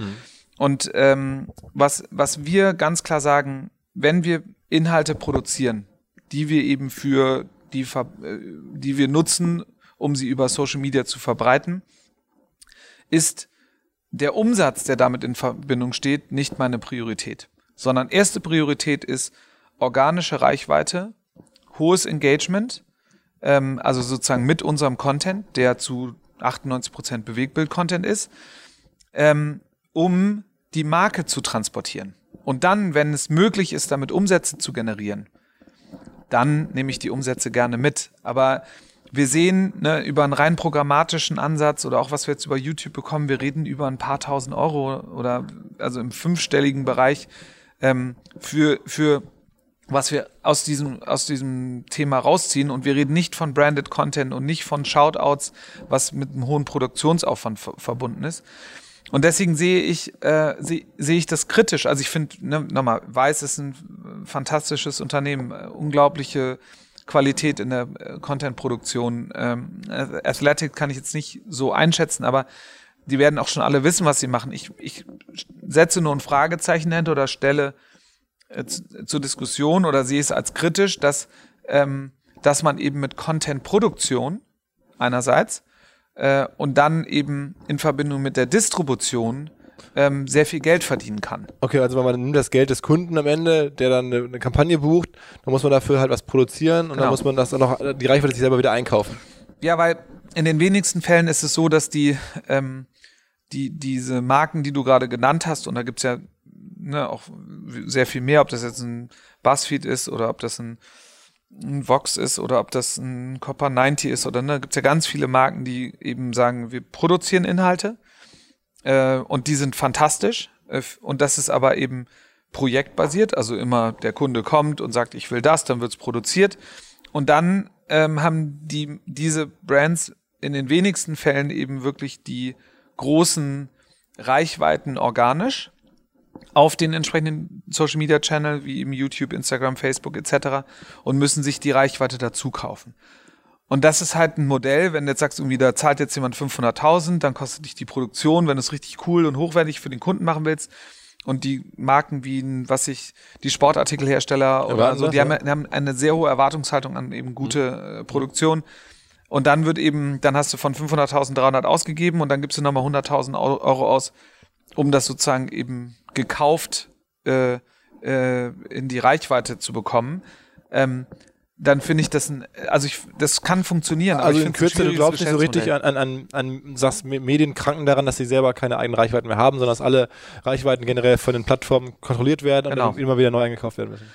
Und ähm, was, was wir ganz klar sagen, wenn wir Inhalte produzieren, die wir eben für die, äh, die wir nutzen, um sie über Social Media zu verbreiten, ist der Umsatz, der damit in Verbindung steht, nicht meine Priorität, sondern erste Priorität ist organische Reichweite, hohes Engagement, ähm, also sozusagen mit unserem Content, der zu 98% Bewegtbild-Content ist, ähm, um die Marke zu transportieren. Und dann, wenn es möglich ist, damit Umsätze zu generieren, dann nehme ich die Umsätze gerne mit. Aber wir sehen ne, über einen rein programmatischen Ansatz oder auch was wir jetzt über YouTube bekommen, wir reden über ein paar tausend Euro oder also im fünfstelligen Bereich ähm, für, für was wir aus diesem, aus diesem Thema rausziehen. Und wir reden nicht von Branded Content und nicht von Shoutouts, was mit einem hohen Produktionsaufwand ver verbunden ist. Und deswegen sehe ich, äh, sehe sehe ich das kritisch. Also ich finde, ne, nochmal, Weiß ist ein fantastisches Unternehmen, äh, unglaubliche Qualität in der äh, Content-Produktion. Ähm, Athletic kann ich jetzt nicht so einschätzen, aber die werden auch schon alle wissen, was sie machen. Ich, ich setze nur ein Fragezeichen hinter oder stelle äh, zu- zur Diskussion oder sehe es als kritisch, dass, ähm, dass man eben mit Content-Produktion einerseits äh, und dann eben in Verbindung mit der Distribution ähm, sehr viel Geld verdienen kann. Okay, also man nimmt das Geld des Kunden am Ende, der dann eine, eine Kampagne bucht, dann muss man dafür halt was produzieren und dann Genau. muss man das dann noch, die Reichweite sich selber wieder einkaufen. Ja, weil in den wenigsten Fällen ist es so, dass die, ähm, die diese Marken, die du gerade genannt hast, und da gibt's ja ne, auch sehr viel mehr, ob das jetzt ein Buzzfeed ist oder ob das ein, ein Vox ist oder ob das ein Copper 90 ist oder ne, gibt's ja ganz viele Marken, die eben sagen, wir produzieren Inhalte äh, und die sind fantastisch äh, und das ist aber eben projektbasiert, also immer der Kunde kommt und sagt, ich will das, dann wird's produziert und dann ähm, haben die diese Brands in den wenigsten Fällen eben wirklich die großen Reichweiten organisch auf den entsprechenden Social Media Channel wie eben YouTube, Instagram, Facebook etc. und müssen sich die Reichweite dazu kaufen. Und das ist halt ein Modell, wenn du jetzt sagst, irgendwie, da zahlt jetzt jemand 500.000, dann kostet dich die Produktion, wenn du es richtig cool und hochwertig für den Kunden machen willst. Und die Marken wie, was ich, die Sportartikelhersteller oder so, die haben, haben eine sehr hohe Erwartungshaltung an eben gute äh, Produktion. Und dann wird eben, dann hast du von 500.000 300 ausgegeben und dann gibst du nochmal 100.000 Euro Euro aus, um das sozusagen eben gekauft äh, äh, in die Reichweite zu bekommen. Ähm, dann finde ich das ein, also ich, das kann funktionieren. Also ich in Kürze, du glaubst nicht so richtig an, an, an, an sagst, Me- Medien kranken daran, dass sie selber keine eigenen Reichweiten mehr haben, sondern dass alle Reichweiten generell von den Plattformen kontrolliert werden Genau. und immer wieder neu eingekauft werden müssen.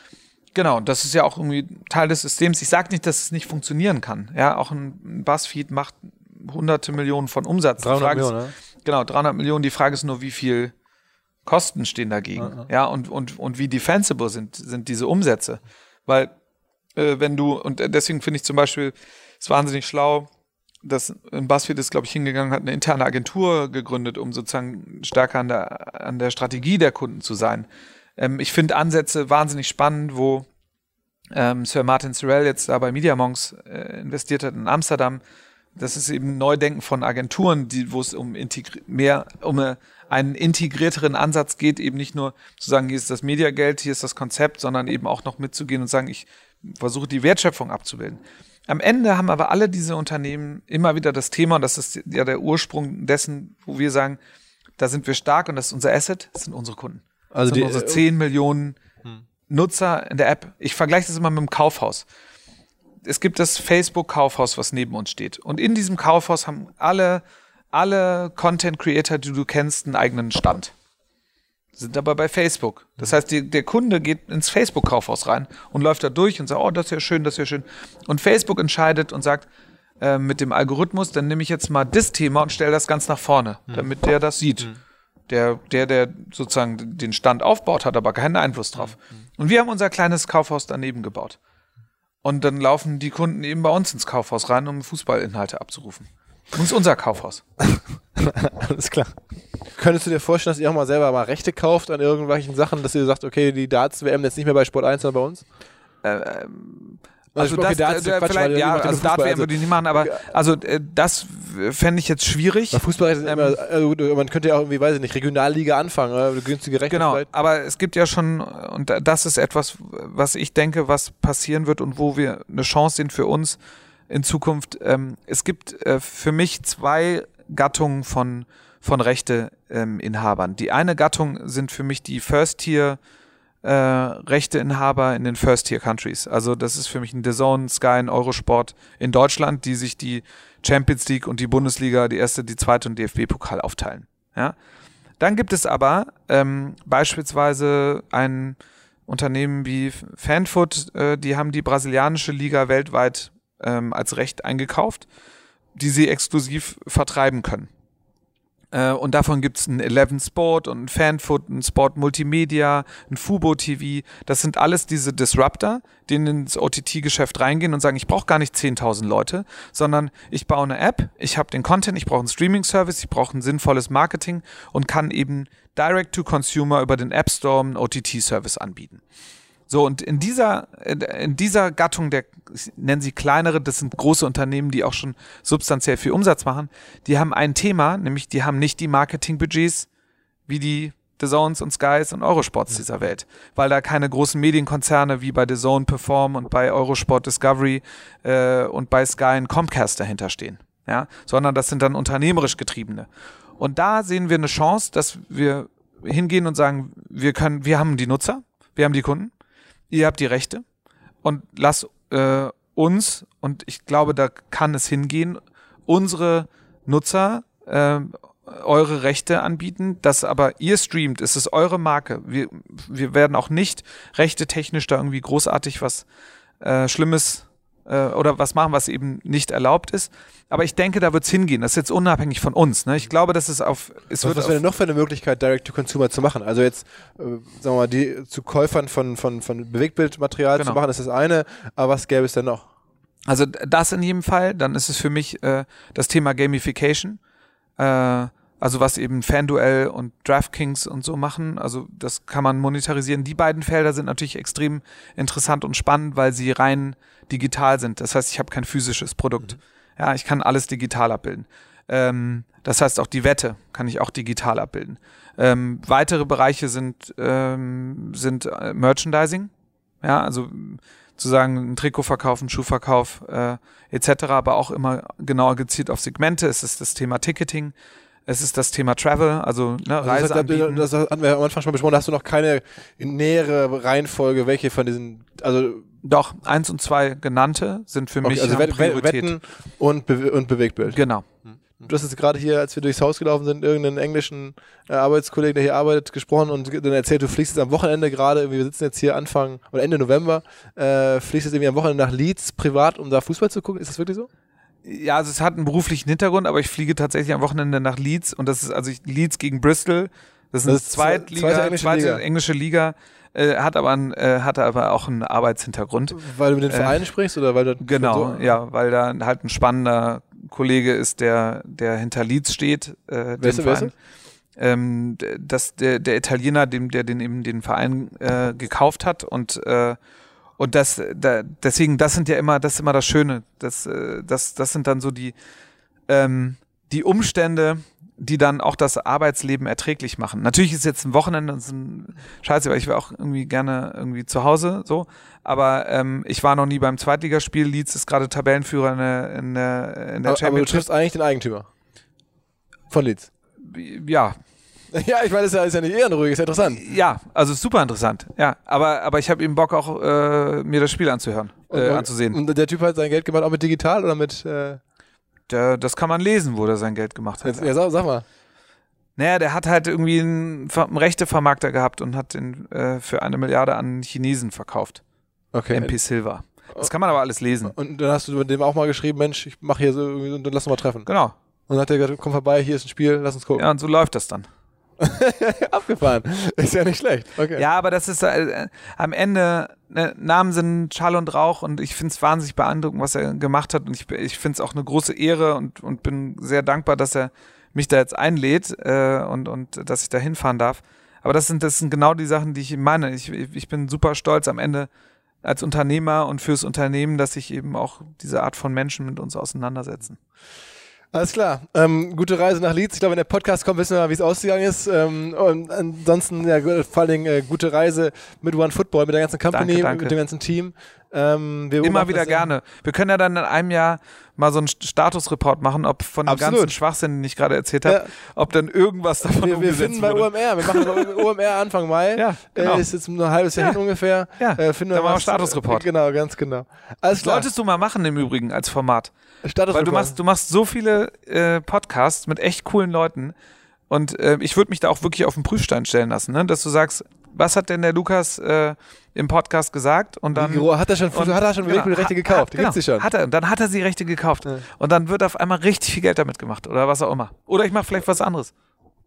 Genau, das ist ja auch irgendwie Teil des Systems. Ich sage nicht, dass es nicht funktionieren kann. Ja, auch ein Buzzfeed macht hunderte Millionen von Umsatz. Die 300 Frage Millionen, ne? Genau, 300 Millionen. Die Frage ist nur, wie viel Kosten stehen dagegen. Ja, und, und, und wie defensible sind, sind diese Umsätze. Weil, äh, wenn du, und deswegen finde ich zum Beispiel, es wahnsinnig schlau, dass ein Buzzfeed ist, glaube ich, hingegangen, hat eine interne Agentur gegründet, um sozusagen stärker an der, an der Strategie der Kunden zu sein. Ähm, ich finde Ansätze wahnsinnig spannend, wo ähm, Sir Martin Sorrell jetzt da bei Mediamonks äh, investiert hat in Amsterdam. Das ist eben Neudenken von Agenturen, die, wo es um mehr um eine, einen integrierteren Ansatz geht, eben nicht nur zu sagen, hier ist das Mediageld, hier ist das Konzept, sondern eben auch noch mitzugehen und sagen, ich versuche die Wertschöpfung abzubilden. Am Ende haben aber alle diese Unternehmen immer wieder das Thema, und das ist ja der Ursprung dessen, wo wir sagen, da sind wir stark und das ist unser Asset, das sind unsere Kunden. Also das sind die- unsere 10 Millionen Hm. Nutzer in der App. Ich vergleiche das immer mit dem Kaufhaus. Es gibt das Facebook-Kaufhaus, was neben uns steht. Und in diesem Kaufhaus haben alle, alle Content Creator, die du kennst, einen eigenen Stand. Sind aber bei Facebook. Das heißt, die, der Kunde geht ins Facebook-Kaufhaus rein und läuft da durch und sagt, oh, das ist ja schön, das ist ja schön. Und Facebook entscheidet und sagt, äh, mit dem Algorithmus, dann nehme ich jetzt mal das Thema und stelle das ganz nach vorne, damit der das sieht. Der, der, der sozusagen den Stand aufbaut, hat aber keinen Einfluss drauf. Und wir haben unser kleines Kaufhaus daneben gebaut. Und dann laufen die Kunden eben bei uns ins Kaufhaus rein, um Fußballinhalte abzurufen. Das ist unser Kaufhaus. Alles klar. Könntest du dir vorstellen, dass ihr auch mal selber mal Rechte kauft an irgendwelchen Sachen, dass ihr sagt, okay, die Darts-WM jetzt nicht mehr bei Sport 1, sondern bei uns? Also okay, das, Darts ist äh, Quatsch, vielleicht, ja, also nur Dart Fußball, WM würde ich nicht machen, aber also äh, das fände ich jetzt schwierig. Fußball ist Ähm, immer, also, gut, man könnte ja auch irgendwie, weiß ich nicht, Regionalliga anfangen, oder? günstige Rechte Genau, vielleicht. aber es gibt ja schon, und das ist etwas, was ich denke, was passieren wird und wo wir eine Chance sehen für uns in Zukunft. Ähm, es gibt äh, für mich zwei Gattungen von, von Rechteinhabern. Die eine Gattung sind für mich die First-Tier- äh, Rechteinhaber in den First-Tier-Countries. Also das ist für mich ein DAZN, Sky, ein Eurosport in Deutschland, die sich die Champions League und die Bundesliga, die erste, die zweite und DFB-Pokal aufteilen. Ja? Dann gibt es aber ähm, beispielsweise ein Unternehmen wie Fanfoot, äh, die haben die brasilianische Liga weltweit ähm, als Recht eingekauft, die sie exklusiv vertreiben können. Äh, und davon gibt es ein Eleven Sport und ein Fanfoot, ein Sport Multimedia, ein Fubo TV. Das sind alles diese Disruptor, die ins OTT-Geschäft reingehen und sagen, ich brauche gar nicht 10.000 Leute, sondern ich baue eine App, ich habe den Content, ich brauche einen Streaming-Service, ich brauche ein sinnvolles Marketing und kann eben Direct-to-Consumer über den App Store einen OTT-Service anbieten. So, und in dieser, in dieser Gattung der, ich nenne sie kleinere, das sind große Unternehmen, die auch schon substanziell viel Umsatz machen, die haben ein Thema, nämlich die haben nicht die Marketingbudgets wie die The Zones und Skies und Eurosports dieser Welt, weil da keine großen Medienkonzerne wie bei The Zone Perform und bei Eurosport Discovery äh, und bei Sky ein Comcast dahinter stehen, ja, sondern das sind dann unternehmerisch getriebene. Und da sehen wir eine Chance, dass wir hingehen und sagen, wir können, wir haben die Nutzer, wir haben die Kunden, ihr habt die Rechte und lass äh, uns, und ich glaube, da kann es hingehen, unsere Nutzer äh, eure Rechte anbieten, das aber ihr streamt, es ist eure Marke. Wir, wir werden auch nicht rechte technisch da irgendwie großartig was äh, Schlimmes äh, oder was machen, was eben nicht erlaubt ist. Aber ich denke, da wird es hingehen. Das ist jetzt unabhängig von uns. Ne? Ich glaube, dass es auf es Was, wird was wäre denn noch für eine Möglichkeit, Direct-to-Consumer zu machen? Also jetzt, äh, sagen wir mal, die zu Käufern von, von, von Bewegtbildmaterial Genau. zu machen, ist das eine, aber was gäbe es denn noch? Also das in jedem Fall. Dann ist es für mich äh, das Thema Gamification. Äh, also was eben Fanduel und DraftKings und so machen. Also das kann man monetarisieren. Die beiden Felder sind natürlich extrem interessant und spannend, weil sie rein digital sind. Das heißt, ich habe kein physisches Produkt. Mhm. Ja, ich kann alles digital abbilden. Ähm, das heißt, auch die Wette kann ich auch digital abbilden. Ähm, weitere Bereiche sind, ähm, sind äh, Merchandising. Ja, also zu sagen, ein Trikot verkaufen, Schuhverkauf äh, etc., aber auch immer genauer gezielt auf Segmente. Es ist das Thema Ticketing, es ist das Thema Travel, also ne, also Reise. Das, das hatten wir am Anfang schon besprochen, da hast du noch keine nähere Reihenfolge, welche von diesen, also doch, eins und zwei genannte sind für okay, mich also Priorität. Wetten und, Be und Bewegtbild. Genau. Du hast jetzt gerade hier, als wir durchs Haus gelaufen sind, irgendeinen englischen äh, Arbeitskollegen, der hier arbeitet, gesprochen und dann erzählt, du fliegst jetzt am Wochenende gerade, wir sitzen jetzt hier Anfang oder Ende November, äh, fliegst jetzt irgendwie am Wochenende nach Leeds privat, um da Fußball zu gucken. Ist das wirklich so? Ja, also es hat einen beruflichen Hintergrund, aber ich fliege tatsächlich am Wochenende nach Leeds und das ist also ich, Leeds gegen Bristol. Das ist eine das Zweitliga, zweite englische zweite Liga. Englische Liga äh, hat aber ein, äh, hatte aber auch einen Arbeitshintergrund. Weil du mit den äh, Vereinen sprichst oder weil du genau, so? ja, weil da halt ein spannender Kollege ist, der der hinter Leeds steht. Äh, wer ist ähm, das, der, der Italiener, dem, der den eben den Verein äh, gekauft hat und äh, und das, da, deswegen, das sind ja immer, das ist immer das Schöne. Das, äh, das, das sind dann so die, ähm, die Umstände, die dann auch das Arbeitsleben erträglich machen. Natürlich ist jetzt ein Wochenende ein Scheiße, weil ich wäre auch irgendwie gerne irgendwie zu Hause so. Aber ähm, ich war noch nie beim Zweitligaspiel. Leeds ist gerade Tabellenführer in der, in der, in der aber, Championship. Aber du triffst eigentlich den Eigentümer von Leeds. Ja. Ja, ich meine, das ist ja, ist ja nicht ehrenruhig, ist ja interessant. Ja, also super interessant. Ja, aber, aber ich habe eben Bock auch äh, mir das Spiel anzuhören, äh, anzusehen. Und der Typ hat sein Geld gemacht auch mit digital oder mit äh der, das kann man lesen, wo der sein Geld gemacht hat. ja, sag, sag mal. Naja, der hat halt irgendwie einen, einen Rechtevermarkter gehabt und hat den äh, für eine Milliarde an Chinesen verkauft. Okay. MP Silver. Das kann man aber alles lesen. Und dann hast du mit dem auch mal geschrieben, Mensch, ich mache hier so und dann lass uns mal treffen. Genau. Und dann hat er gesagt, komm vorbei, hier ist ein Spiel, lass uns gucken. Ja, und so läuft das dann. Abgefahren. Ist ja nicht schlecht. Okay. Ja, aber das ist äh, am Ende, ne, Namen sind Schall und Rauch und ich finde es wahnsinnig beeindruckend, was er gemacht hat. Und ich, ich finde es auch eine große Ehre und, und bin sehr dankbar, dass er mich da jetzt einlädt äh, und, und dass ich da hinfahren darf. Aber das sind, das sind genau die Sachen, die ich meine. Ich, ich bin super stolz am Ende als Unternehmer und fürs Unternehmen, dass sich eben auch diese Art von Menschen mit uns auseinandersetzen. Alles klar. Ähm, gute Reise nach Leeds. Ich glaube, wenn der Podcast kommt, wissen wir, wie es ausgegangen ist. Ähm, und ansonsten, ja, vor allen Dingen äh, gute Reise mit One Football, mit der ganzen Company, danke, danke. mit dem ganzen Team. Ähm, Immer wieder gerne. Wir können ja dann in einem Jahr mal so einen Statusreport machen, ob von dem Absolut. ganzen Schwachsinn, den ich gerade erzählt habe, ja. ob dann irgendwas davon Wir, wir finden bei wurde. OMR, wir machen OMR Anfang Mai. Ja, genau. Äh, ist jetzt ein halbes Jahr ja. hin ungefähr. Ja, äh, finden dann wir mal Statusreport. Genau, ganz genau. Alles klar. Solltest du mal machen im Übrigen als Format. Weil du machst, du machst so viele äh, Podcasts mit echt coolen Leuten und äh, ich würde mich da auch wirklich auf den Prüfstein stellen lassen, ne? dass du sagst, was hat denn der Lukas äh, im Podcast gesagt und dann hat er schon und, hat er schon genau, Rechte gekauft, hat, die genau, gibt's schon. Hat er und dann hat er sie Rechte gekauft ja. und dann wird auf einmal richtig viel Geld damit gemacht oder was auch immer. Oder ich mache vielleicht was anderes.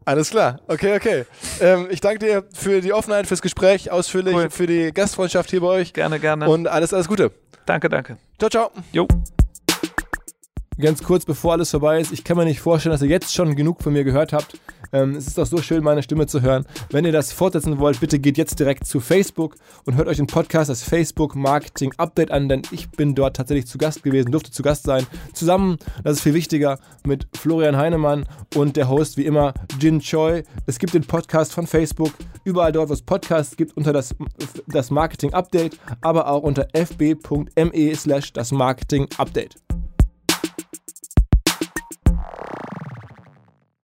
Alles klar, okay, okay. Ähm, ich danke dir für die Offenheit, fürs Gespräch, ausführlich, cool. für die Gastfreundschaft hier bei euch. Gerne, gerne. Und alles, alles Gute. Danke, danke. Ciao, ciao. Jo ganz kurz, bevor alles vorbei ist, ich kann mir nicht vorstellen, dass ihr jetzt schon genug von mir gehört habt. Ähm, es ist doch so schön, meine Stimme zu hören. Wenn ihr das fortsetzen wollt, bitte geht jetzt direkt zu Facebook und hört euch den Podcast, das Facebook Marketing Update an, denn ich bin dort tatsächlich zu Gast gewesen, durfte zu Gast sein. Zusammen, das ist viel wichtiger, mit Florian Heinemann und der Host wie immer, Jin Choi. Es gibt den Podcast von Facebook, überall dort, wo es Podcasts gibt, unter das, das Marketing Update, aber auch unter fb.me slash das Marketing Update.